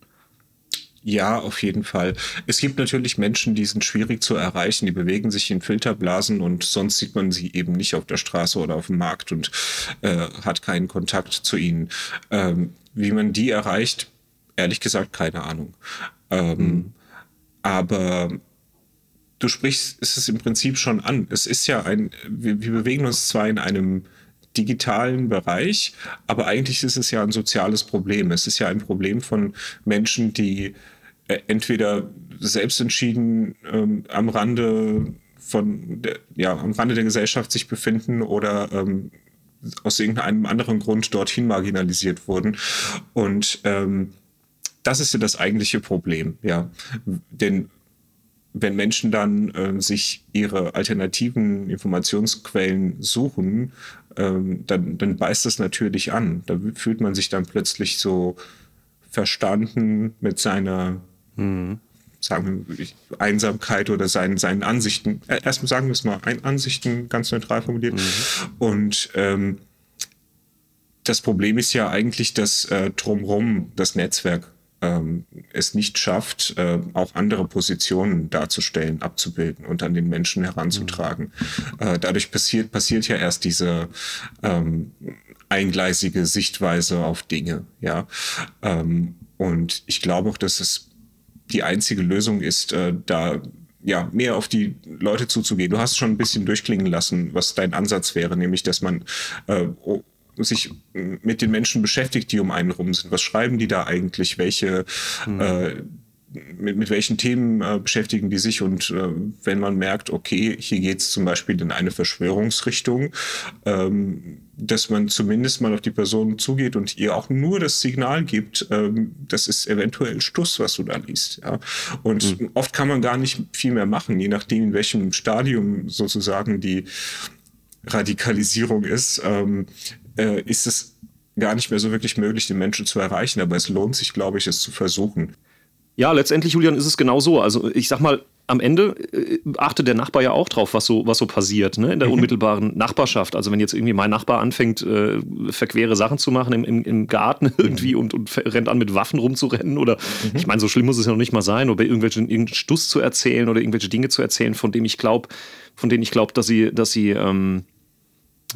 Speaker 3: Ja, auf jeden Fall. Es gibt natürlich Menschen, die sind schwierig zu erreichen, die bewegen sich in Filterblasen und sonst sieht man sie eben nicht auf der Straße oder auf dem Markt und äh, hat keinen Kontakt zu ihnen. Ähm, wie man die erreicht, ehrlich gesagt, keine Ahnung. Ähm, mhm. Aber du sprichst es im Prinzip schon an. Es ist ja ein, wir, wir bewegen uns zwar in einem digitalen Bereich, aber eigentlich ist es ja ein soziales Problem. Es ist ja ein Problem von Menschen, die entweder selbst entschieden ähm, am Rande von der, ja, am Rande der Gesellschaft sich befinden oder ähm, aus irgendeinem anderen Grund dorthin marginalisiert wurden. Und ähm, das ist ja das eigentliche Problem, ja. Denn wenn Menschen dann äh, sich ihre alternativen Informationsquellen suchen, ähm, dann, dann beißt das natürlich an. Da fühlt man sich dann plötzlich so verstanden mit seiner mhm. sagen wir, Einsamkeit oder seinen, seinen Ansichten. Äh, erstmal sagen wir es mal, ein Ansichten ganz neutral formuliert. Mhm. Und ähm, das Problem ist ja eigentlich, dass äh, drumherum das Netzwerk ähm, es nicht schafft, äh, auch andere Positionen darzustellen, abzubilden und an den Menschen heranzutragen. Mhm. Äh, dadurch passiert, passiert ja erst diese ähm, eingleisige Sichtweise auf Dinge. Ja, ähm, und ich glaube auch, dass es die einzige Lösung ist, äh, da ja, mehr auf die Leute zuzugehen. Du hast schon ein bisschen durchklingen lassen, was dein Ansatz wäre, nämlich, dass man äh, sich mit den Menschen beschäftigt, die um einen rum sind. Was schreiben die da eigentlich? Welche mhm. äh, mit, mit welchen Themen äh, beschäftigen die sich und äh, wenn man merkt, okay, hier geht es zum Beispiel in eine Verschwörungsrichtung, ähm, dass man zumindest mal auf die Person zugeht und ihr auch nur das Signal gibt, ähm, das ist eventuell Stuss, was du da liest. Ja? Und mhm. oft kann man gar nicht viel mehr machen, je nachdem, in welchem Stadium sozusagen die Radikalisierung ist, ähm, äh, ist es gar nicht mehr so wirklich möglich, den Menschen zu erreichen. Aber es lohnt sich, glaube ich, es zu versuchen.
Speaker 2: Ja, letztendlich, Julian, ist es genau so. Also ich sag mal, am Ende äh, achtet der Nachbar ja auch drauf, was so, was so passiert, ne? in der mhm. unmittelbaren Nachbarschaft. Also wenn jetzt irgendwie mein Nachbar anfängt, äh, verquere Sachen zu machen im, im, im Garten irgendwie mhm. und, und rennt an mit Waffen rumzurennen oder mhm. ich meine, so schlimm muss es ja noch nicht mal sein, oder irgendwelchen irgendeinen Stuss zu erzählen oder irgendwelche Dinge zu erzählen, von denen ich glaube, von denen ich glaube, dass sie, dass sie ähm,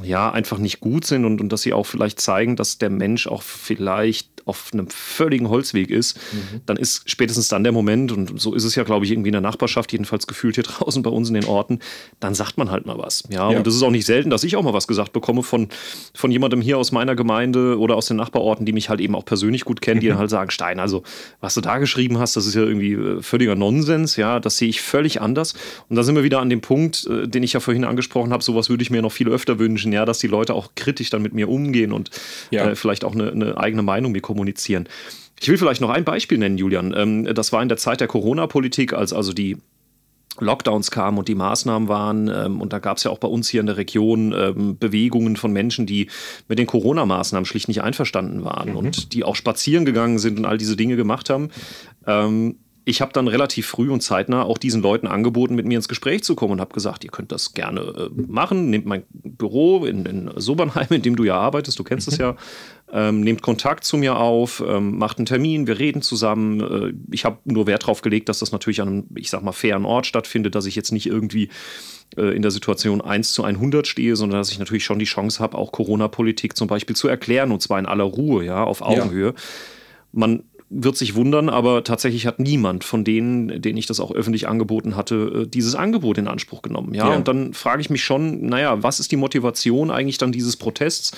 Speaker 2: ja, einfach nicht gut sind und, und dass sie auch vielleicht zeigen, dass der Mensch auch vielleicht auf einem völligen Holzweg ist, mhm. dann ist spätestens dann der Moment, und so ist es ja, glaube ich, irgendwie in der Nachbarschaft, jedenfalls gefühlt hier draußen bei uns in den Orten, dann sagt man halt mal was. Ja, ja. und das ist auch nicht selten, dass ich auch mal was gesagt bekomme von, von jemandem hier aus meiner Gemeinde oder aus den Nachbarorten, die mich halt eben auch persönlich gut kennen, die mhm. dann halt sagen, Stein, also was du da geschrieben hast, das ist ja irgendwie äh, völliger Nonsens, ja, das sehe ich völlig anders. Und da sind wir wieder an dem Punkt, äh, den ich ja vorhin angesprochen habe, sowas würde ich mir noch viel öfter wünschen, ja, dass die Leute auch kritisch dann mit mir umgehen und ja. äh, vielleicht auch eine, eine eigene Meinung mir kommunizieren. Ich will vielleicht noch ein Beispiel nennen, Julian. Ähm, das war in der Zeit der Corona-Politik, als also die Lockdowns kamen und die Maßnahmen waren. Ähm, und da gab es ja auch bei uns hier in der Region ähm, Bewegungen von Menschen, die mit den Corona-Maßnahmen schlicht nicht einverstanden waren mhm. und die auch spazieren gegangen sind und all diese Dinge gemacht haben. Ähm, ich habe dann relativ früh und zeitnah auch diesen Leuten angeboten, mit mir ins Gespräch zu kommen und habe gesagt, ihr könnt das gerne äh, machen. Nehmt mein Büro in, in Sobernheim, in dem du ja arbeitest, du kennst es mhm. ja. Ähm, nehmt Kontakt zu mir auf, ähm, macht einen Termin, wir reden zusammen. Äh, ich habe nur Wert darauf gelegt, dass das natürlich an einem, ich sag mal, fairen Ort stattfindet, dass ich jetzt nicht irgendwie äh, in der Situation 1 zu 100 stehe, sondern dass ich natürlich schon die Chance habe, auch Corona-Politik zum Beispiel zu erklären und zwar in aller Ruhe, ja, auf Augenhöhe. Ja. Man wird sich wundern, aber tatsächlich hat niemand von denen, denen ich das auch öffentlich angeboten hatte, äh, dieses Angebot in Anspruch genommen. Ja, ja. und dann frage ich mich schon, naja, was ist die Motivation eigentlich dann dieses Protests,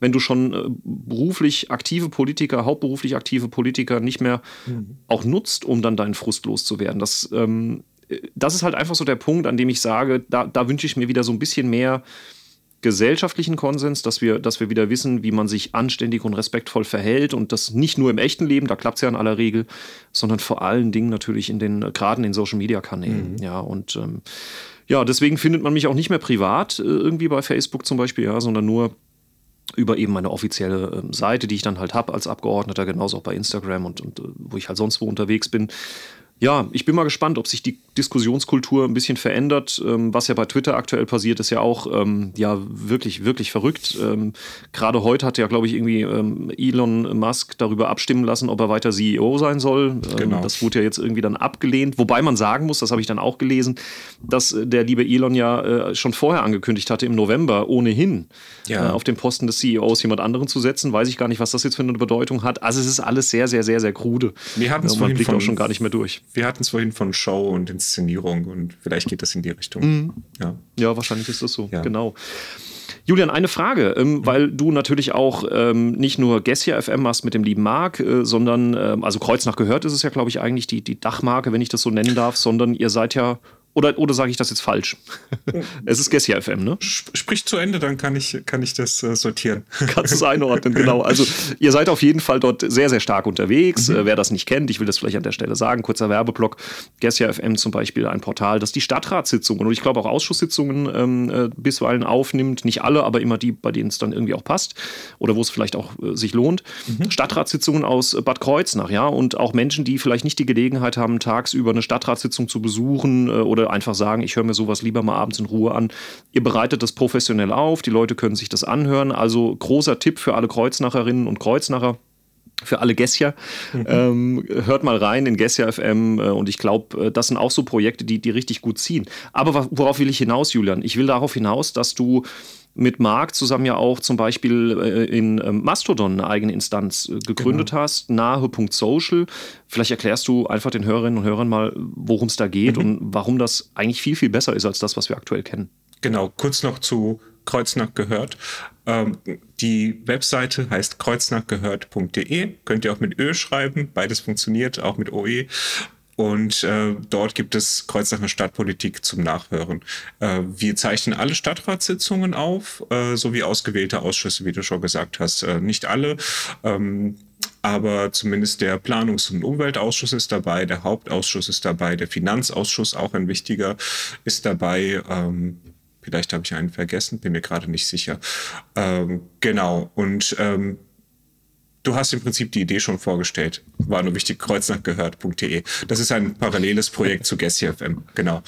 Speaker 2: wenn du schon äh, beruflich aktive Politiker, hauptberuflich aktive Politiker nicht mehr mhm. auch nutzt, um dann deinen Frust loszuwerden? Das, ähm, äh, das ist halt einfach so der Punkt, an dem ich sage, da, da wünsche ich mir wieder so ein bisschen mehr gesellschaftlichen Konsens, dass wir, dass wir wieder wissen, wie man sich anständig und respektvoll verhält und das nicht nur im echten Leben, da klappt es ja in aller Regel, sondern vor allen Dingen natürlich in den, gerade in den Social Media Kanälen. Mhm. Ja, und ähm, ja, deswegen findet man mich auch nicht mehr privat, äh, irgendwie bei Facebook zum Beispiel, ja, sondern nur über eben meine offizielle äh, Seite, die ich dann halt habe als Abgeordneter, genauso auch bei Instagram und, und äh, wo ich halt sonst wo unterwegs bin ja, ich bin mal gespannt, ob sich die Diskussionskultur ein bisschen verändert. Ähm, was ja bei Twitter aktuell passiert, ist ja auch ähm, ja wirklich, wirklich verrückt. Ähm, Gerade heute hat ja, glaube ich, irgendwie Elon Musk darüber abstimmen lassen, ob er weiter CEO sein soll. Genau. Das wurde ja jetzt irgendwie dann abgelehnt. Wobei man sagen muss, das habe ich dann auch gelesen, dass äh, der liebe Elon ja äh, schon vorher angekündigt hatte, im November ohnehin ja. äh, auf den Posten des CEOs jemand anderen zu setzen. Weiß ich gar nicht, was das jetzt für eine Bedeutung hat. Also es ist alles sehr, sehr, sehr, sehr krude.
Speaker 3: Wir hatten es man blickt auch schon gar nicht mehr durch wir hatten es vorhin von Show und Inszenierung und vielleicht geht das in die Richtung.
Speaker 2: Mhm. Ja. ja, wahrscheinlich ist das so, ja. genau. Julian, eine Frage, ähm, mhm. weil du natürlich auch ähm, nicht nur Gessia FM machst mit dem lieben Marc, äh, sondern, ähm, also Kreuznach gehört ist es ja, glaube ich, eigentlich die, die Dachmarke, wenn ich das so nennen darf, sondern ihr seid ja oder, oder sage ich das jetzt falsch? es ist Gessia FM, ne?
Speaker 3: Sprich zu Ende, dann kann ich, kann ich das äh, sortieren.
Speaker 2: Kannst du es einordnen, genau. Also ihr seid auf jeden Fall dort sehr, sehr stark unterwegs. Mhm. Äh, wer das nicht kennt, ich will das vielleicht an der Stelle sagen, kurzer Werbeblock. Gessia FM zum Beispiel ein Portal, das die Stadtratssitzungen und ich glaube auch Ausschusssitzungen ähm, äh, bisweilen aufnimmt. Nicht alle, aber immer die, bei denen es dann irgendwie auch passt oder wo es vielleicht auch äh, sich lohnt. Mhm. Stadtratssitzungen aus Bad Kreuznach, ja, und auch Menschen, die vielleicht nicht die Gelegenheit haben, tagsüber eine Stadtratssitzung zu besuchen äh, einfach sagen, ich höre mir sowas lieber mal abends in Ruhe an. Ihr bereitet das professionell auf, die Leute können sich das anhören. Also großer Tipp für alle Kreuznacherinnen und Kreuznacher für alle Gessier. Mhm. Ähm, hört mal rein in Gessia FM äh, und ich glaube, äh, das sind auch so Projekte, die, die richtig gut ziehen. Aber worauf will ich hinaus, Julian? Ich will darauf hinaus, dass du mit Marc zusammen ja auch zum Beispiel äh, in ähm, Mastodon eine eigene Instanz äh, gegründet genau. hast, nahe.social. Vielleicht erklärst du einfach den Hörerinnen und Hörern mal, worum es da geht mhm. und warum das eigentlich viel, viel besser ist als das, was wir aktuell kennen.
Speaker 3: Genau, kurz noch zu Kreuznach gehört. Ähm, die Webseite heißt kreuznachgehört.de. Könnt ihr auch mit Ö schreiben. Beides funktioniert, auch mit OE. Und äh, dort gibt es Kreuznacher Stadtpolitik zum Nachhören. Äh, wir zeichnen alle Stadtratssitzungen auf, äh, sowie ausgewählte Ausschüsse, wie du schon gesagt hast. Äh, nicht alle. Ähm, aber zumindest der Planungs- und Umweltausschuss ist dabei, der Hauptausschuss ist dabei, der Finanzausschuss, auch ein wichtiger, ist dabei. Ähm, vielleicht habe ich einen vergessen, bin mir gerade nicht sicher. Ähm, genau, und ähm, du hast im Prinzip die Idee schon vorgestellt. War nur wichtig, kreuznachgehört.de. Das ist ein paralleles Projekt zu Gessi FM. Genau.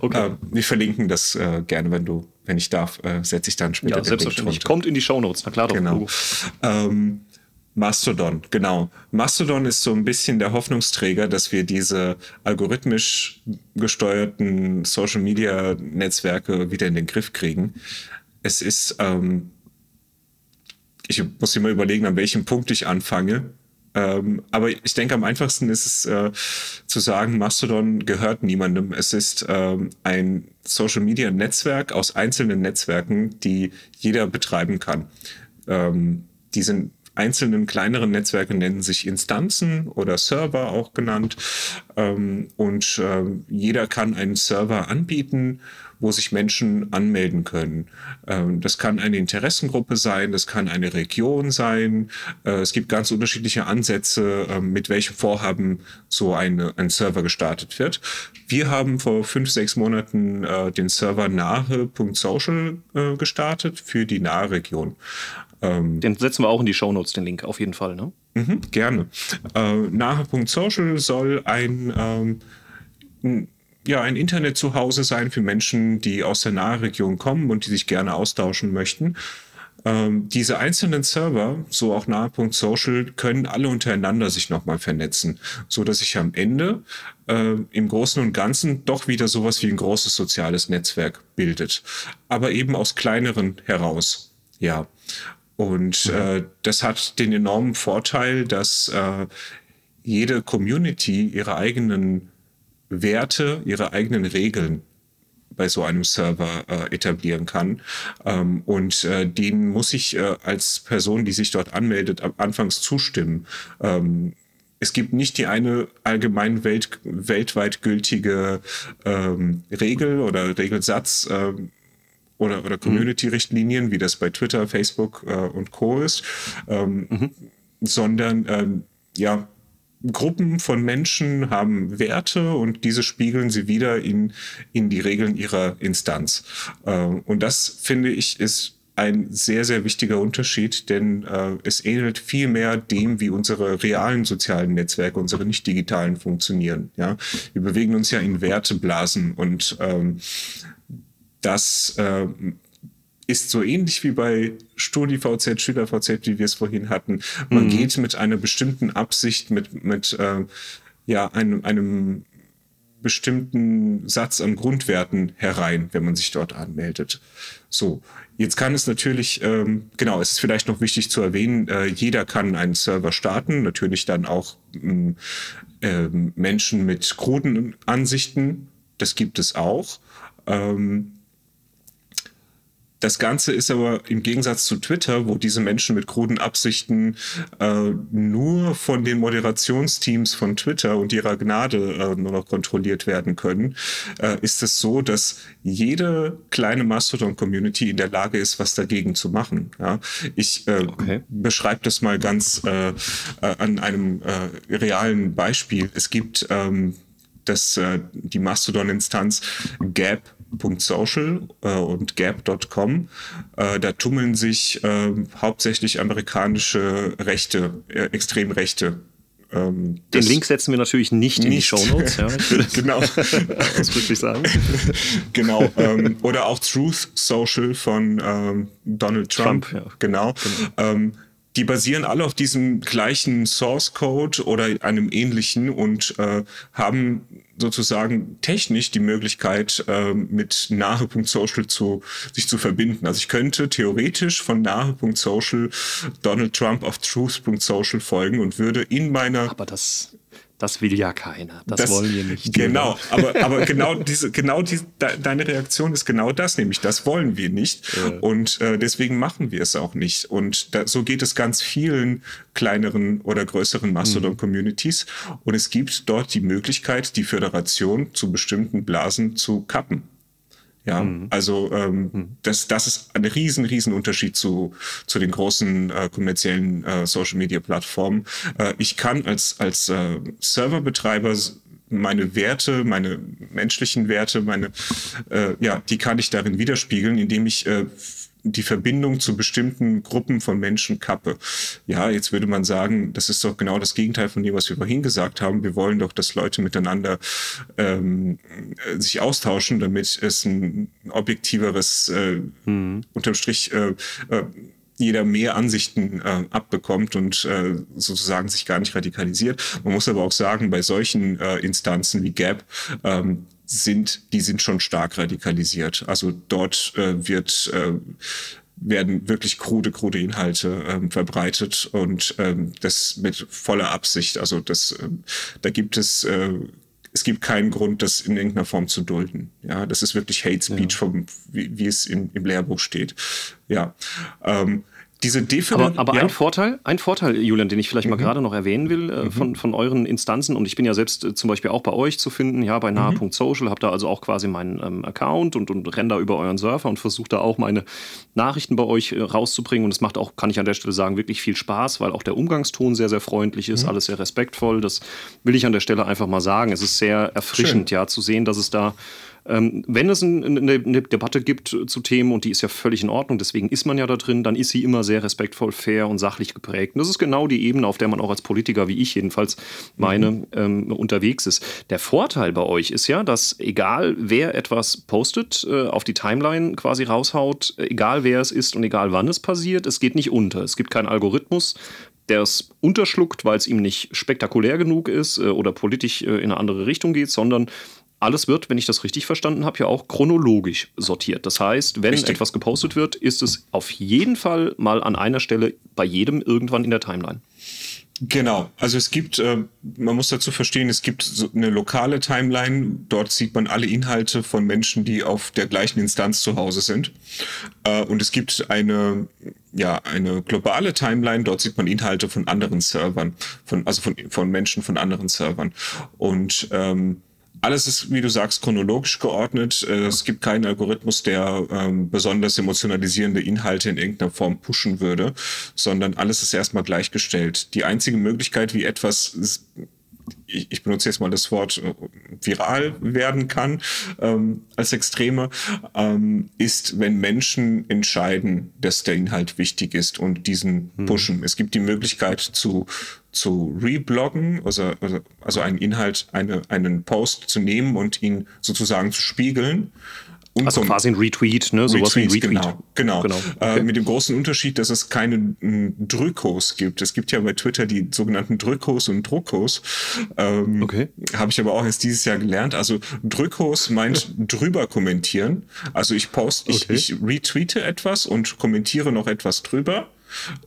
Speaker 3: Okay. Äh, wir verlinken das äh, gerne, wenn du, wenn ich darf, äh, setze ich dann später.
Speaker 2: Ja, selbstverständlich. Kommt in die Shownotes. Na klar doch.
Speaker 3: Genau. Ähm, Mastodon, genau. Mastodon ist so ein bisschen der Hoffnungsträger, dass wir diese algorithmisch gesteuerten Social Media Netzwerke wieder in den Griff kriegen. Es ist ähm, ich muss immer überlegen, an welchem Punkt ich anfange. Ähm, aber ich denke, am einfachsten ist es äh, zu sagen, Mastodon gehört niemandem. Es ist ähm, ein Social-Media-Netzwerk aus einzelnen Netzwerken, die jeder betreiben kann. Ähm, die sind einzelnen kleineren Netzwerke nennen sich Instanzen oder Server auch genannt. Ähm, und äh, jeder kann einen Server anbieten wo sich Menschen anmelden können. Ähm, das kann eine Interessengruppe sein, das kann eine Region sein. Äh, es gibt ganz unterschiedliche Ansätze, ähm, mit welchem Vorhaben so eine, ein Server gestartet wird. Wir haben vor fünf, sechs Monaten äh, den Server nahe.social äh, gestartet für die nahe Region.
Speaker 2: Ähm, den setzen wir auch in die Shownotes, den Link, auf jeden Fall. Ne?
Speaker 3: Mhm, gerne. Äh, nahe.social soll ein ähm, ja, ein Internet zu Hause sein für Menschen, die aus der Nahregion kommen und die sich gerne austauschen möchten. Ähm, diese einzelnen Server, so auch nahe.social, können alle untereinander sich nochmal vernetzen, so dass sich am Ende äh, im Großen und Ganzen doch wieder sowas wie ein großes soziales Netzwerk bildet. Aber eben aus kleineren heraus. Ja. Und mhm. äh, das hat den enormen Vorteil, dass äh, jede Community ihre eigenen Werte, ihre eigenen Regeln bei so einem Server äh, etablieren kann. Ähm, und äh, den muss ich äh, als Person, die sich dort anmeldet, anfangs zustimmen. Ähm, es gibt nicht die eine allgemein welt, weltweit gültige ähm, Regel oder Regelsatz ähm, oder, oder Community-Richtlinien, wie das bei Twitter, Facebook äh, und Co. ist, ähm, mhm. sondern ähm, ja, Gruppen von Menschen haben Werte und diese spiegeln sie wieder in, in die Regeln ihrer Instanz. Äh, und das, finde ich, ist ein sehr, sehr wichtiger Unterschied, denn äh, es ähnelt viel mehr dem, wie unsere realen sozialen Netzwerke, unsere nicht digitalen funktionieren. Ja? Wir bewegen uns ja in Werteblasen und ähm, das äh, ist so ähnlich wie bei StudiVZ, SchülerVZ, wie wir es vorhin hatten. Man mhm. geht mit einer bestimmten Absicht, mit, mit äh, ja, einem, einem bestimmten Satz an Grundwerten herein, wenn man sich dort anmeldet. So, jetzt kann es natürlich, ähm, genau, es ist vielleicht noch wichtig zu erwähnen, äh, jeder kann einen Server starten, natürlich dann auch ähm, äh, Menschen mit kruden Ansichten, das gibt es auch. Ähm, das Ganze ist aber im Gegensatz zu Twitter, wo diese Menschen mit kruden Absichten äh, nur von den Moderationsteams von Twitter und ihrer Gnade äh, nur noch kontrolliert werden können, äh, ist es so, dass jede kleine Mastodon-Community in der Lage ist, was dagegen zu machen. Ja? Ich äh, okay. beschreibe das mal ganz äh, äh, an einem äh, realen Beispiel. Es gibt ähm, das, äh, die Mastodon-Instanz Gap Social äh, und Gap.com. Äh, da tummeln sich äh, hauptsächlich amerikanische Rechte, äh, Extremrechte
Speaker 2: ähm, Den Link setzen wir natürlich nicht, nicht. in die Show Notes. Ja,
Speaker 3: genau. ausdrücklich sagen. genau. Ähm, oder auch Truth Social von ähm, Donald Trump. Trump ja. Genau. genau. Die basieren alle auf diesem gleichen Source Code oder einem ähnlichen und äh, haben sozusagen technisch die Möglichkeit, äh, mit nahe.social zu, sich zu verbinden. Also ich könnte theoretisch von nahe.social Donald Trump auf truth.social folgen und würde in meiner...
Speaker 2: Aber das das will ja keiner. Das, das wollen wir nicht.
Speaker 3: Genau, aber, aber genau diese, genau die, deine Reaktion ist genau das, nämlich das wollen wir nicht. Ja. Und äh, deswegen machen wir es auch nicht. Und da, so geht es ganz vielen kleineren oder größeren Mastodon-Communities. Mhm. Und es gibt dort die Möglichkeit, die Föderation zu bestimmten Blasen zu kappen. Ja, mhm. also ähm, mhm. das, das ist ein riesen, riesen Unterschied zu, zu den großen äh, kommerziellen äh, Social Media Plattformen. Äh, ich kann als, als äh, Serverbetreiber meine Werte, meine menschlichen Werte, meine, äh, ja, die kann ich darin widerspiegeln, indem ich äh, die Verbindung zu bestimmten Gruppen von Menschen kappe. Ja, jetzt würde man sagen, das ist doch genau das Gegenteil von dem, was wir vorhin gesagt haben. Wir wollen doch, dass Leute miteinander ähm, sich austauschen, damit es ein objektiveres, äh, mhm. unterm Strich, äh, äh, jeder mehr Ansichten äh, abbekommt und äh, sozusagen sich gar nicht radikalisiert. Man muss aber auch sagen, bei solchen äh, Instanzen wie Gap, ähm, sind, die sind schon stark radikalisiert. Also dort äh, wird äh, werden wirklich krude, krude Inhalte ähm, verbreitet und ähm, das mit voller Absicht. Also das, ähm, da gibt es äh, es gibt keinen Grund, das in irgendeiner Form zu dulden. Ja, das ist wirklich Hate Speech, ja. vom, wie, wie es in, im Lehrbuch steht. Ja. Ähm, diese
Speaker 2: Definition. Aber, aber ja. ein Vorteil, ein Vorteil, Julian, den ich vielleicht mhm. mal gerade noch erwähnen will, äh, mhm. von, von euren Instanzen, und ich bin ja selbst äh, zum Beispiel auch bei euch zu finden, ja, bei nahe.social, mhm. habe da also auch quasi meinen ähm, Account und, und renne da über euren Surfer und versuche da auch meine Nachrichten bei euch äh, rauszubringen. Und es macht auch, kann ich an der Stelle sagen, wirklich viel Spaß, weil auch der Umgangston sehr, sehr freundlich ist, mhm. alles sehr respektvoll. Das will ich an der Stelle einfach mal sagen. Es ist sehr erfrischend, Schön. ja, zu sehen, dass es da ähm, wenn es ein, eine, eine, Debatte gibt zu Themen, und die ist ja völlig in Ordnung, deswegen ist man ja da drin, dann ist sie immer sehr respektvoll, fair und sachlich geprägt. Und das ist genau die Ebene, auf der man auch als Politiker, wie ich jedenfalls meine, mhm. ähm, unterwegs ist. Der Vorteil bei euch ist ja, dass egal wer etwas postet, äh, auf die Timeline quasi raushaut, egal wer es ist und egal wann es passiert, es geht nicht unter. Es gibt keinen Algorithmus, der es unterschluckt, weil es ihm nicht spektakulär genug ist äh, oder politisch äh, in eine andere Richtung geht, sondern alles wird, wenn ich das richtig verstanden habe, ja auch chronologisch sortiert. Das heißt, wenn richtig. etwas gepostet wird, ist es auf jeden Fall mal an einer Stelle bei jedem irgendwann in der Timeline.
Speaker 3: Genau, also es gibt, äh, man muss dazu verstehen, es gibt so eine lokale Timeline, dort sieht man alle Inhalte von Menschen, die auf der gleichen Instanz zu Hause sind. Äh, und es gibt eine, ja, eine globale Timeline, dort sieht man Inhalte von anderen Servern, von, also von, von Menschen von anderen Servern. Und ähm, alles ist, wie du sagst, chronologisch geordnet. Äh, es gibt keinen Algorithmus, der ähm, besonders emotionalisierende Inhalte in irgendeiner Form pushen würde, sondern alles ist erstmal gleichgestellt. Die einzige Möglichkeit, wie etwas ich, ich benutze jetzt mal das Wort äh, viral werden kann ähm, als Extreme, ähm, ist, wenn Menschen entscheiden, dass der Inhalt wichtig ist und diesen hm. pushen. Es gibt die Möglichkeit zu zu rebloggen, also, also, also einen Inhalt, eine, einen Post zu nehmen und ihn sozusagen zu spiegeln
Speaker 2: also quasi ein Retweet, ne? Sowas
Speaker 3: Retweet, wie ein Retweet. Genau, genau. genau. Äh, okay. Äh, mit dem großen Unterschied, dass es keine Drückos gibt. Es gibt ja bei Twitter die sogenannten Drückos und Druckos. Ähm, okay. Habe ich aber auch erst dieses Jahr gelernt. Also Drückos meint drüber kommentieren. Also ich poste, okay. ich, ich retweete etwas und kommentiere noch etwas drüber.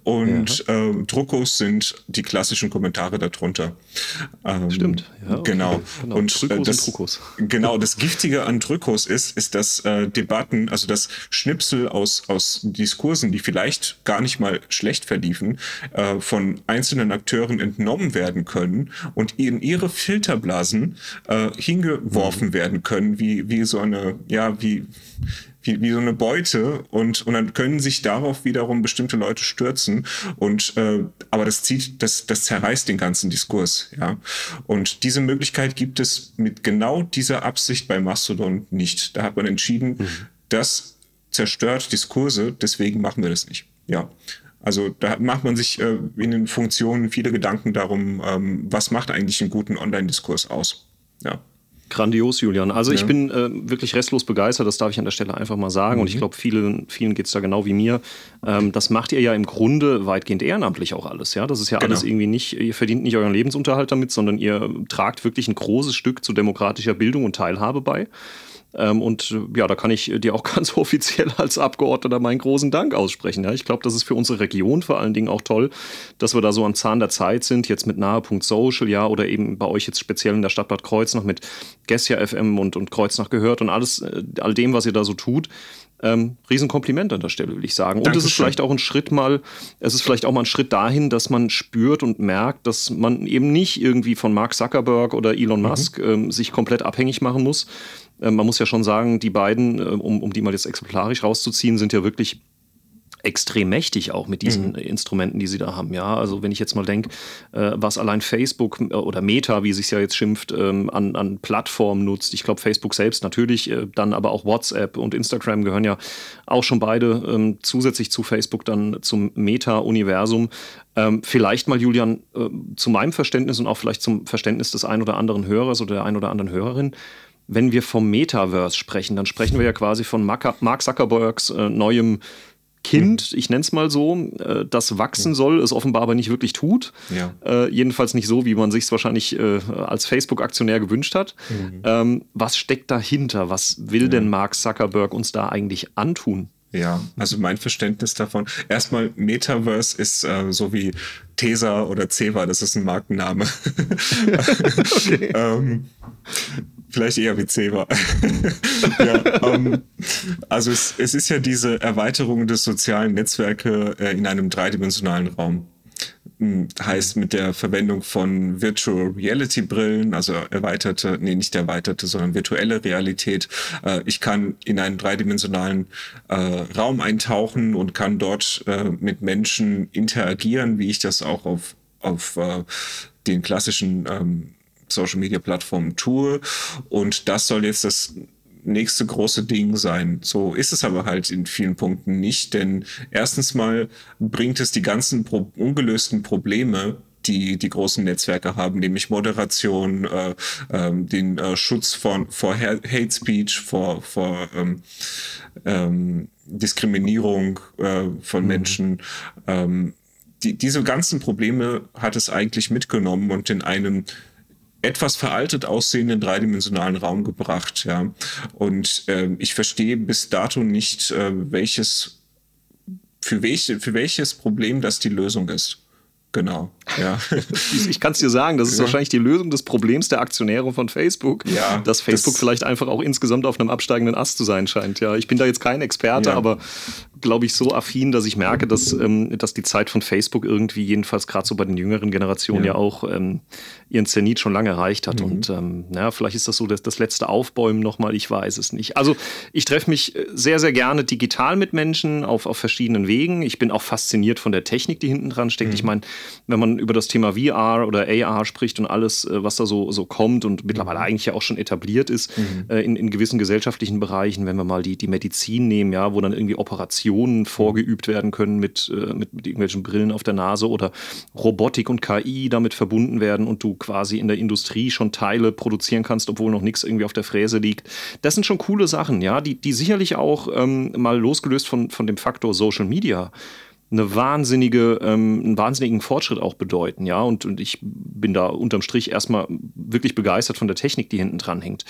Speaker 3: Und ja. äh, Druckos sind die klassischen Kommentare darunter.
Speaker 2: Ähm, Stimmt.
Speaker 3: Ja, okay. Genau. genau. Und Drückos äh, das, und Genau. Das Giftige an Drückos ist, ist, dass äh, Debatten, also das Schnipsel aus, aus Diskursen, die vielleicht gar nicht mal schlecht verliefen, äh, von einzelnen Akteuren entnommen werden können und in ihre Filterblasen äh, hingeworfen mhm. werden können, wie, wie so eine, ja, wie wie, wie so eine Beute und, und dann können sich darauf wiederum bestimmte Leute stürzen und äh, aber das zieht, das, das zerreißt den ganzen Diskurs, ja. Und diese Möglichkeit gibt es mit genau dieser Absicht bei Mastodon nicht. Da hat man entschieden, mhm. das zerstört Diskurse, deswegen machen wir das nicht. Ja. Also da macht man sich äh, in den Funktionen viele Gedanken darum, ähm, was macht eigentlich einen guten Online-Diskurs aus. Ja.
Speaker 2: Grandios, Julian. Also ja. ich bin äh, wirklich restlos begeistert, das darf ich an der Stelle einfach mal sagen. Mhm. Und ich mhm. glaube, vielen, vielen geht es da genau wie mir. Ähm, das macht ihr ja im Grunde weitgehend ehrenamtlich auch alles. Ja, Das ist ja genau. alles irgendwie nicht, ihr verdient nicht euren Lebensunterhalt damit, sondern ihr tragt wirklich ein großes Stück zu demokratischer Bildung und Teilhabe bei. Ähm, und äh, ja, da kann ich dir auch ganz offiziell als Abgeordneter meinen großen Dank aussprechen. Ja, ich glaube, das ist für unsere Region vor allen Dingen auch toll, dass wir da so am Zahn der Zeit sind, jetzt mit nahe.social, ja, oder eben bei euch jetzt speziell in der Stadt Bad Kreuznach mit Gessia FM und, und Kreuznach gehört und alles, äh, all dem, was ihr da so tut. Ähm, Riesenkompliment an der Stelle, will ich sagen. Und es ist vielleicht auch ein Schritt mal, es ist vielleicht auch mal ein Schritt dahin, dass man spürt und merkt, dass man eben nicht irgendwie von Mark Zuckerberg oder Elon mhm. Musk ähm, sich komplett abhängig machen muss, äh, man muss ja schon sagen, die beiden, äh, um, um die mal jetzt exemplarisch rauszuziehen, sind ja wirklich extrem mächtig auch mit diesen mhm. Instrumenten, die sie da haben. Ja, also wenn ich jetzt mal denke, äh, was allein Facebook äh, oder Meta, wie es sich ja jetzt schimpft, ähm, an, an Plattformen nutzt. Ich glaube, Facebook selbst natürlich, äh, dann aber auch WhatsApp und Instagram gehören ja auch schon beide ähm, zusätzlich zu Facebook dann zum Meta-Universum. Ähm, vielleicht mal, Julian, äh, zu meinem Verständnis und auch vielleicht zum Verständnis des ein oder anderen Hörers oder der ein oder anderen Hörerin wenn wir vom Metaverse sprechen, dann sprechen wir ja quasi von Mark Zuckerbergs äh, neuem Kind, mhm. ich nenne es mal so, äh, das wachsen soll, es offenbar aber nicht wirklich tut. Ja. Äh, jedenfalls nicht so, wie man sich es wahrscheinlich äh, als Facebook-Aktionär gewünscht hat. Mhm. Ähm, was steckt dahinter? Was will ja. denn Mark Zuckerberg uns da eigentlich antun?
Speaker 3: Ja, also mein Verständnis davon. Erstmal, Metaverse ist äh, so wie Tesa oder Ceva, das ist ein Markenname. okay. ähm, Vielleicht eher wie Zebra. ja, ähm, also es, es, ist ja diese Erweiterung des sozialen Netzwerke äh, in einem dreidimensionalen Raum. Hm, heißt mit der Verwendung von Virtual Reality Brillen, also erweiterte, nee, nicht erweiterte, sondern virtuelle Realität. Äh, ich kann in einen dreidimensionalen äh, Raum eintauchen und kann dort äh, mit Menschen interagieren, wie ich das auch auf, auf äh, den klassischen ähm, Social Media Plattformen tue. Und das soll jetzt das nächste große Ding sein. So ist es aber halt in vielen Punkten nicht, denn erstens mal bringt es die ganzen pro ungelösten Probleme die die großen Netzwerke haben, nämlich Moderation, äh, äh, den äh, Schutz von, vor Hate Speech, vor, vor ähm, ähm, Diskriminierung äh, von mhm. Menschen. Ähm, die, diese ganzen Probleme hat es eigentlich mitgenommen und in einem etwas veraltet aussehenden dreidimensionalen Raum gebracht. Ja. Und äh, ich verstehe bis dato nicht, äh, welches, für, welche, für welches Problem das die Lösung ist. Genau, ja.
Speaker 2: ich kann es dir sagen, das ist ja. wahrscheinlich die Lösung des Problems der Aktionäre von Facebook, ja, dass Facebook das vielleicht einfach auch insgesamt auf einem absteigenden Ast zu sein scheint. Ja, ich bin da jetzt kein Experte, ja. aber glaube ich, so affin, dass ich merke, dass, ähm, dass die Zeit von Facebook irgendwie, jedenfalls gerade so bei den jüngeren Generationen, ja, ja auch ähm, ihren Zenit schon lange erreicht hat. Mhm. Und ähm, ja, vielleicht ist das so das, das letzte Aufbäumen nochmal, ich weiß es nicht. Also ich treffe mich äh, sehr, sehr gerne digital mit Menschen auf, auf verschiedenen Wegen. Ich bin auch fasziniert von der Technik, die hinten dran steckt. Mhm. Ich meine, wenn man über das Thema VR oder AR spricht und alles, äh, was da so, so kommt und mittlerweile mhm. eigentlich ja auch schon etabliert ist mhm. äh, in, in gewissen gesellschaftlichen Bereichen, wenn wir mal die, die Medizin nehmen, ja, wo dann irgendwie Operationen vorgeübt werden können mit, äh, mit, mit irgendwelchen Brillen auf der Nase oder Robotik und KI damit verbunden werden und du quasi in der Industrie schon Teile produzieren kannst, obwohl noch nichts irgendwie auf der Fräse liegt. Das sind schon coole Sachen, ja, die, die sicherlich auch ähm, mal losgelöst von, von dem Faktor Social Media eine wahnsinnige, ähm, einen wahnsinnigen Fortschritt auch bedeuten, ja. Und, und ich bin da unterm Strich erstmal wirklich begeistert von der Technik, die hinten dran hängt.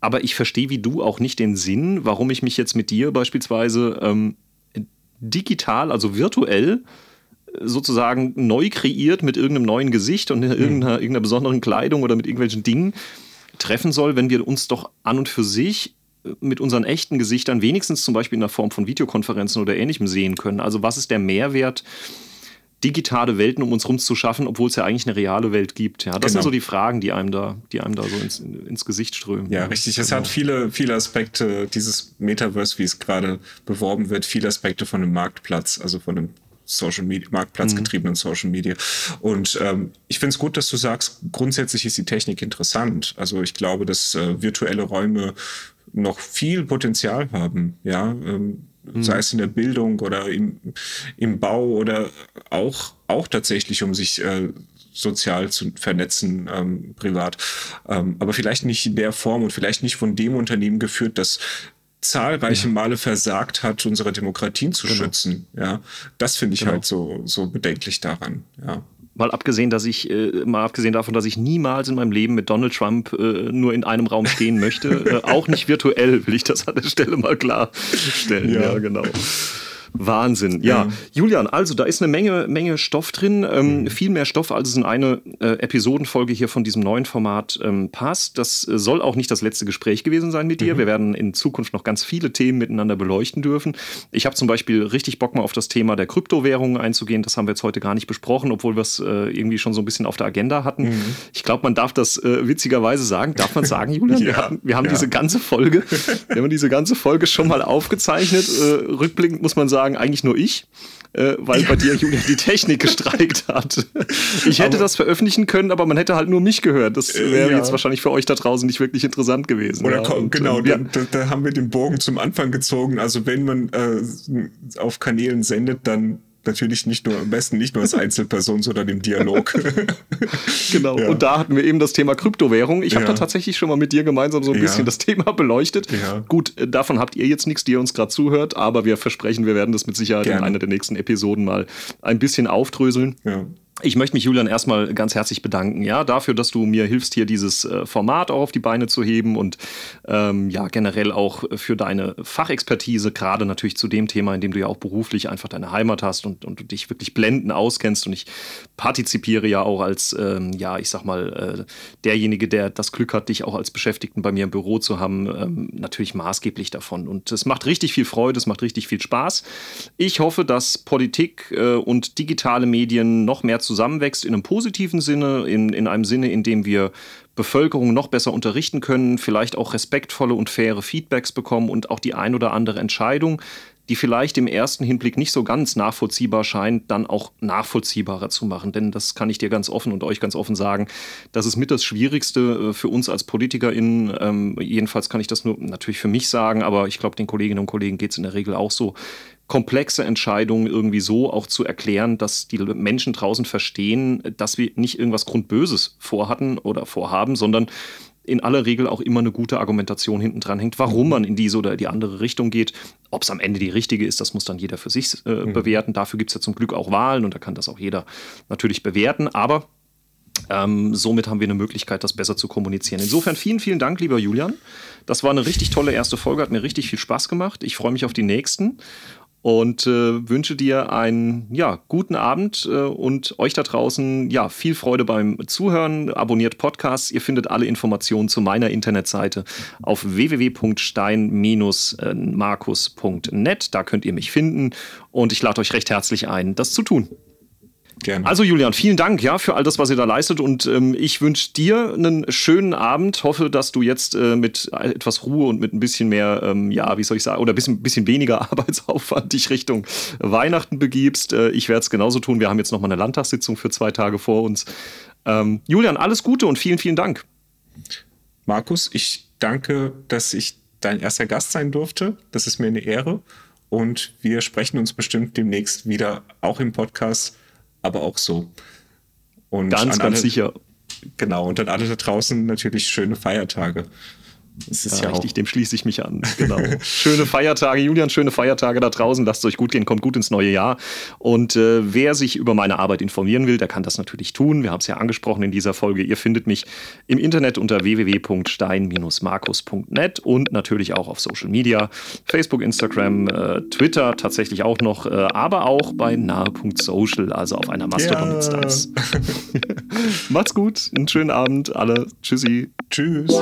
Speaker 2: Aber ich verstehe wie du auch nicht den Sinn, warum ich mich jetzt mit dir beispielsweise ähm, digital, also virtuell, sozusagen neu kreiert mit irgendeinem neuen Gesicht und irgendeiner, irgendeiner besonderen Kleidung oder mit irgendwelchen Dingen treffen soll, wenn wir uns doch an und für sich mit unseren echten Gesichtern wenigstens zum Beispiel in der Form von Videokonferenzen oder ähnlichem sehen können. Also was ist der Mehrwert, digitale Welten um uns herum zu schaffen, obwohl es ja eigentlich eine reale Welt gibt? Ja, das genau. sind so die Fragen, die einem da, die einem da so ins, ins Gesicht strömen.
Speaker 3: Ja, richtig. Es genau. hat viele, viele Aspekte, dieses Metaverse, wie es gerade beworben wird, viele Aspekte von einem Marktplatz, also von einem Social Media, marktplatzgetriebenen mhm. Social Media. Und ähm, ich finde es gut, dass du sagst, grundsätzlich ist die Technik interessant. Also ich glaube, dass äh, virtuelle Räume noch viel Potenzial haben, ja, ähm, mhm. sei es in der Bildung oder im, im Bau oder auch, auch tatsächlich, um sich äh, sozial zu vernetzen, ähm, privat. Ähm, aber vielleicht nicht in der Form und vielleicht nicht von dem Unternehmen geführt, das zahlreiche ja. Male versagt hat, unsere Demokratien zu genau. schützen. Ja, das finde ich genau. halt so, so bedenklich daran. Ja
Speaker 2: mal abgesehen, dass ich, äh, mal abgesehen davon, dass ich niemals in meinem Leben mit Donald Trump äh, nur in einem Raum stehen möchte, äh, auch nicht virtuell, will ich das an der Stelle mal klarstellen. Ja, ja genau. Wahnsinn. Ja. ja. Julian, also da ist eine Menge, Menge Stoff drin. Ähm, mhm. Viel mehr Stoff, als es in eine äh, Episodenfolge hier von diesem neuen Format ähm, passt. Das äh, soll auch nicht das letzte Gespräch gewesen sein mit dir. Mhm. Wir werden in Zukunft noch ganz viele Themen miteinander beleuchten dürfen. Ich habe zum Beispiel richtig Bock mal auf das Thema der Kryptowährungen einzugehen. Das haben wir jetzt heute gar nicht besprochen, obwohl wir es äh, irgendwie schon so ein bisschen auf der Agenda hatten. Mhm. Ich glaube, man darf das äh, witzigerweise sagen. Darf man sagen, Julian? ja, wir, hatten, wir haben ja. diese ganze Folge, wir haben diese ganze Folge schon mal aufgezeichnet. Äh, rückblickend muss man sagen, sagen, eigentlich nur ich, äh, weil ja. bei dir Julia die Technik gestreikt hat. Ich hätte aber, das veröffentlichen können, aber man hätte halt nur mich gehört. Das äh, wäre ja. jetzt wahrscheinlich für euch da draußen nicht wirklich interessant gewesen.
Speaker 3: Oder ja. Und, genau, äh, da, da, haben wir den Bogen zum Anfang gezogen. Also wenn man äh, auf Kanälen sendet, dann natürlich nicht nur, am besten nicht nur als Einzelperson, sondern im Dialog.
Speaker 2: genau. Ja. Und da hatten wir eben das Thema Kryptowährung. Ich habe da tatsächlich schon mal mit dir gemeinsam so ein ja. bisschen das Thema beleuchtet. Gut, äh, davon habt ihr jetzt nichts, die ihr uns gerade zuhört, aber wir versprechen, wir werden das mit Sicherheit Gerne. in einer der nächsten Episoden mal ein bisschen aufdröseln. Ja. Ich möchte mich, Julian, erstmal ganz herzlich bedanken, ja, dafür, dass du mir hilfst, hier dieses äh, Format auch auf die Beine zu heben und ähm, ja, generell auch für deine Fachexpertise, gerade natürlich zu dem Thema, in dem du ja auch beruflich einfach deine Heimat hast und, und dich wirklich blenden auskennst. Und ich partizipiere ja auch als, ähm, ja, ich sag mal, äh, derjenige, der das Glück hat, dich auch als Beschäftigten bei mir im Büro zu haben, ähm, natürlich maßgeblich davon. Und es macht richtig viel Freude, es macht richtig viel Spaß. Ich hoffe, dass Politik äh, und digitale Medien noch mehr zusammenwächst in einem positiven Sinne, in, in einem Sinne, in dem wir Bevölkerung noch besser unterrichten können, vielleicht auch respektvolle und faire Feedbacks bekommen und auch die ein oder andere Entscheidung, die vielleicht im ersten Hinblick nicht so ganz nachvollziehbar scheint, dann auch nachvollziehbarer zu machen. Denn das kann ich dir ganz offen und euch ganz offen sagen, das ist mit das Schwierigste äh, für uns als PolitikerInnen. Ähm, jedenfalls kann ich das nur natürlich für mich sagen, aber ich glaube, den Kolleginnen und Kollegen geht es in der Regel auch so komplexe Entscheidungen irgendwie so auch zu erklären, dass die Menschen draußen verstehen, dass wir nicht irgendwas Grundböses vorhatten oder vorhaben, sondern in aller Regel auch immer eine gute Argumentation hinten dran hängt, warum man in diese oder die andere Richtung geht. Ob es am Ende die richtige ist, das muss dann jeder für sich äh, mhm. bewerten. Dafür gibt es ja zum Glück auch Wahlen und da kann das auch jeder natürlich bewerten. Aber ähm, somit haben wir eine Möglichkeit, das besser zu kommunizieren. Insofern vielen, vielen Dank, lieber Julian. Das war eine richtig tolle erste Folge, hat mir richtig viel Spaß gemacht. Ich freue mich auf die nächsten und äh, wünsche dir einen ja, guten Abend äh, und euch da draußen ja, viel Freude beim Zuhören. Abonniert Podcasts. Ihr findet alle Informationen zu meiner Internetseite auf www.stein-markus.net. Da könnt ihr mich finden und ich lade euch recht herzlich ein, das zu tun. Gerne. Also Julian, vielen Dank ja für all das, was ihr da leistet und ähm, ich wünsche dir einen schönen Abend. Hoffe, dass du jetzt äh, mit etwas Ruhe und mit ein bisschen mehr, ähm, ja, wie soll ich sagen, oder ein bisschen, bisschen weniger Arbeitsaufwand dich Richtung Weihnachten begibst. Äh, ich werde es genauso tun. Wir haben jetzt noch mal eine Landtagssitzung für zwei Tage vor uns. Ähm, Julian, alles Gute und vielen, vielen Dank.
Speaker 3: Markus, ich danke, dass ich dein erster Gast sein durfte. Das ist mir eine Ehre. Und wir sprechen uns bestimmt demnächst wieder, auch im Podcast aber auch so.
Speaker 2: Und ganz, ganz alle, sicher.
Speaker 3: Genau, und dann alle da draußen natürlich schöne Feiertage.
Speaker 2: Das ist ja, ja richtig, dem schließe ich mich an. Genau. schöne Feiertage, Julian, schöne Feiertage da draußen. Lasst es euch gut gehen, kommt gut ins neue Jahr. Und äh, wer sich über meine Arbeit informieren will, der kann das natürlich tun. Wir haben es ja angesprochen in dieser Folge. Ihr findet mich im Internet unter www.stein-markus.net und natürlich auch auf Social Media, Facebook, Instagram, äh, Twitter tatsächlich auch noch, äh, aber auch bei nahe.social, also auf einer Mastodon-Instanz. Ja. Macht's gut, einen schönen Abend, alle. Tschüssi.
Speaker 3: Tschüss.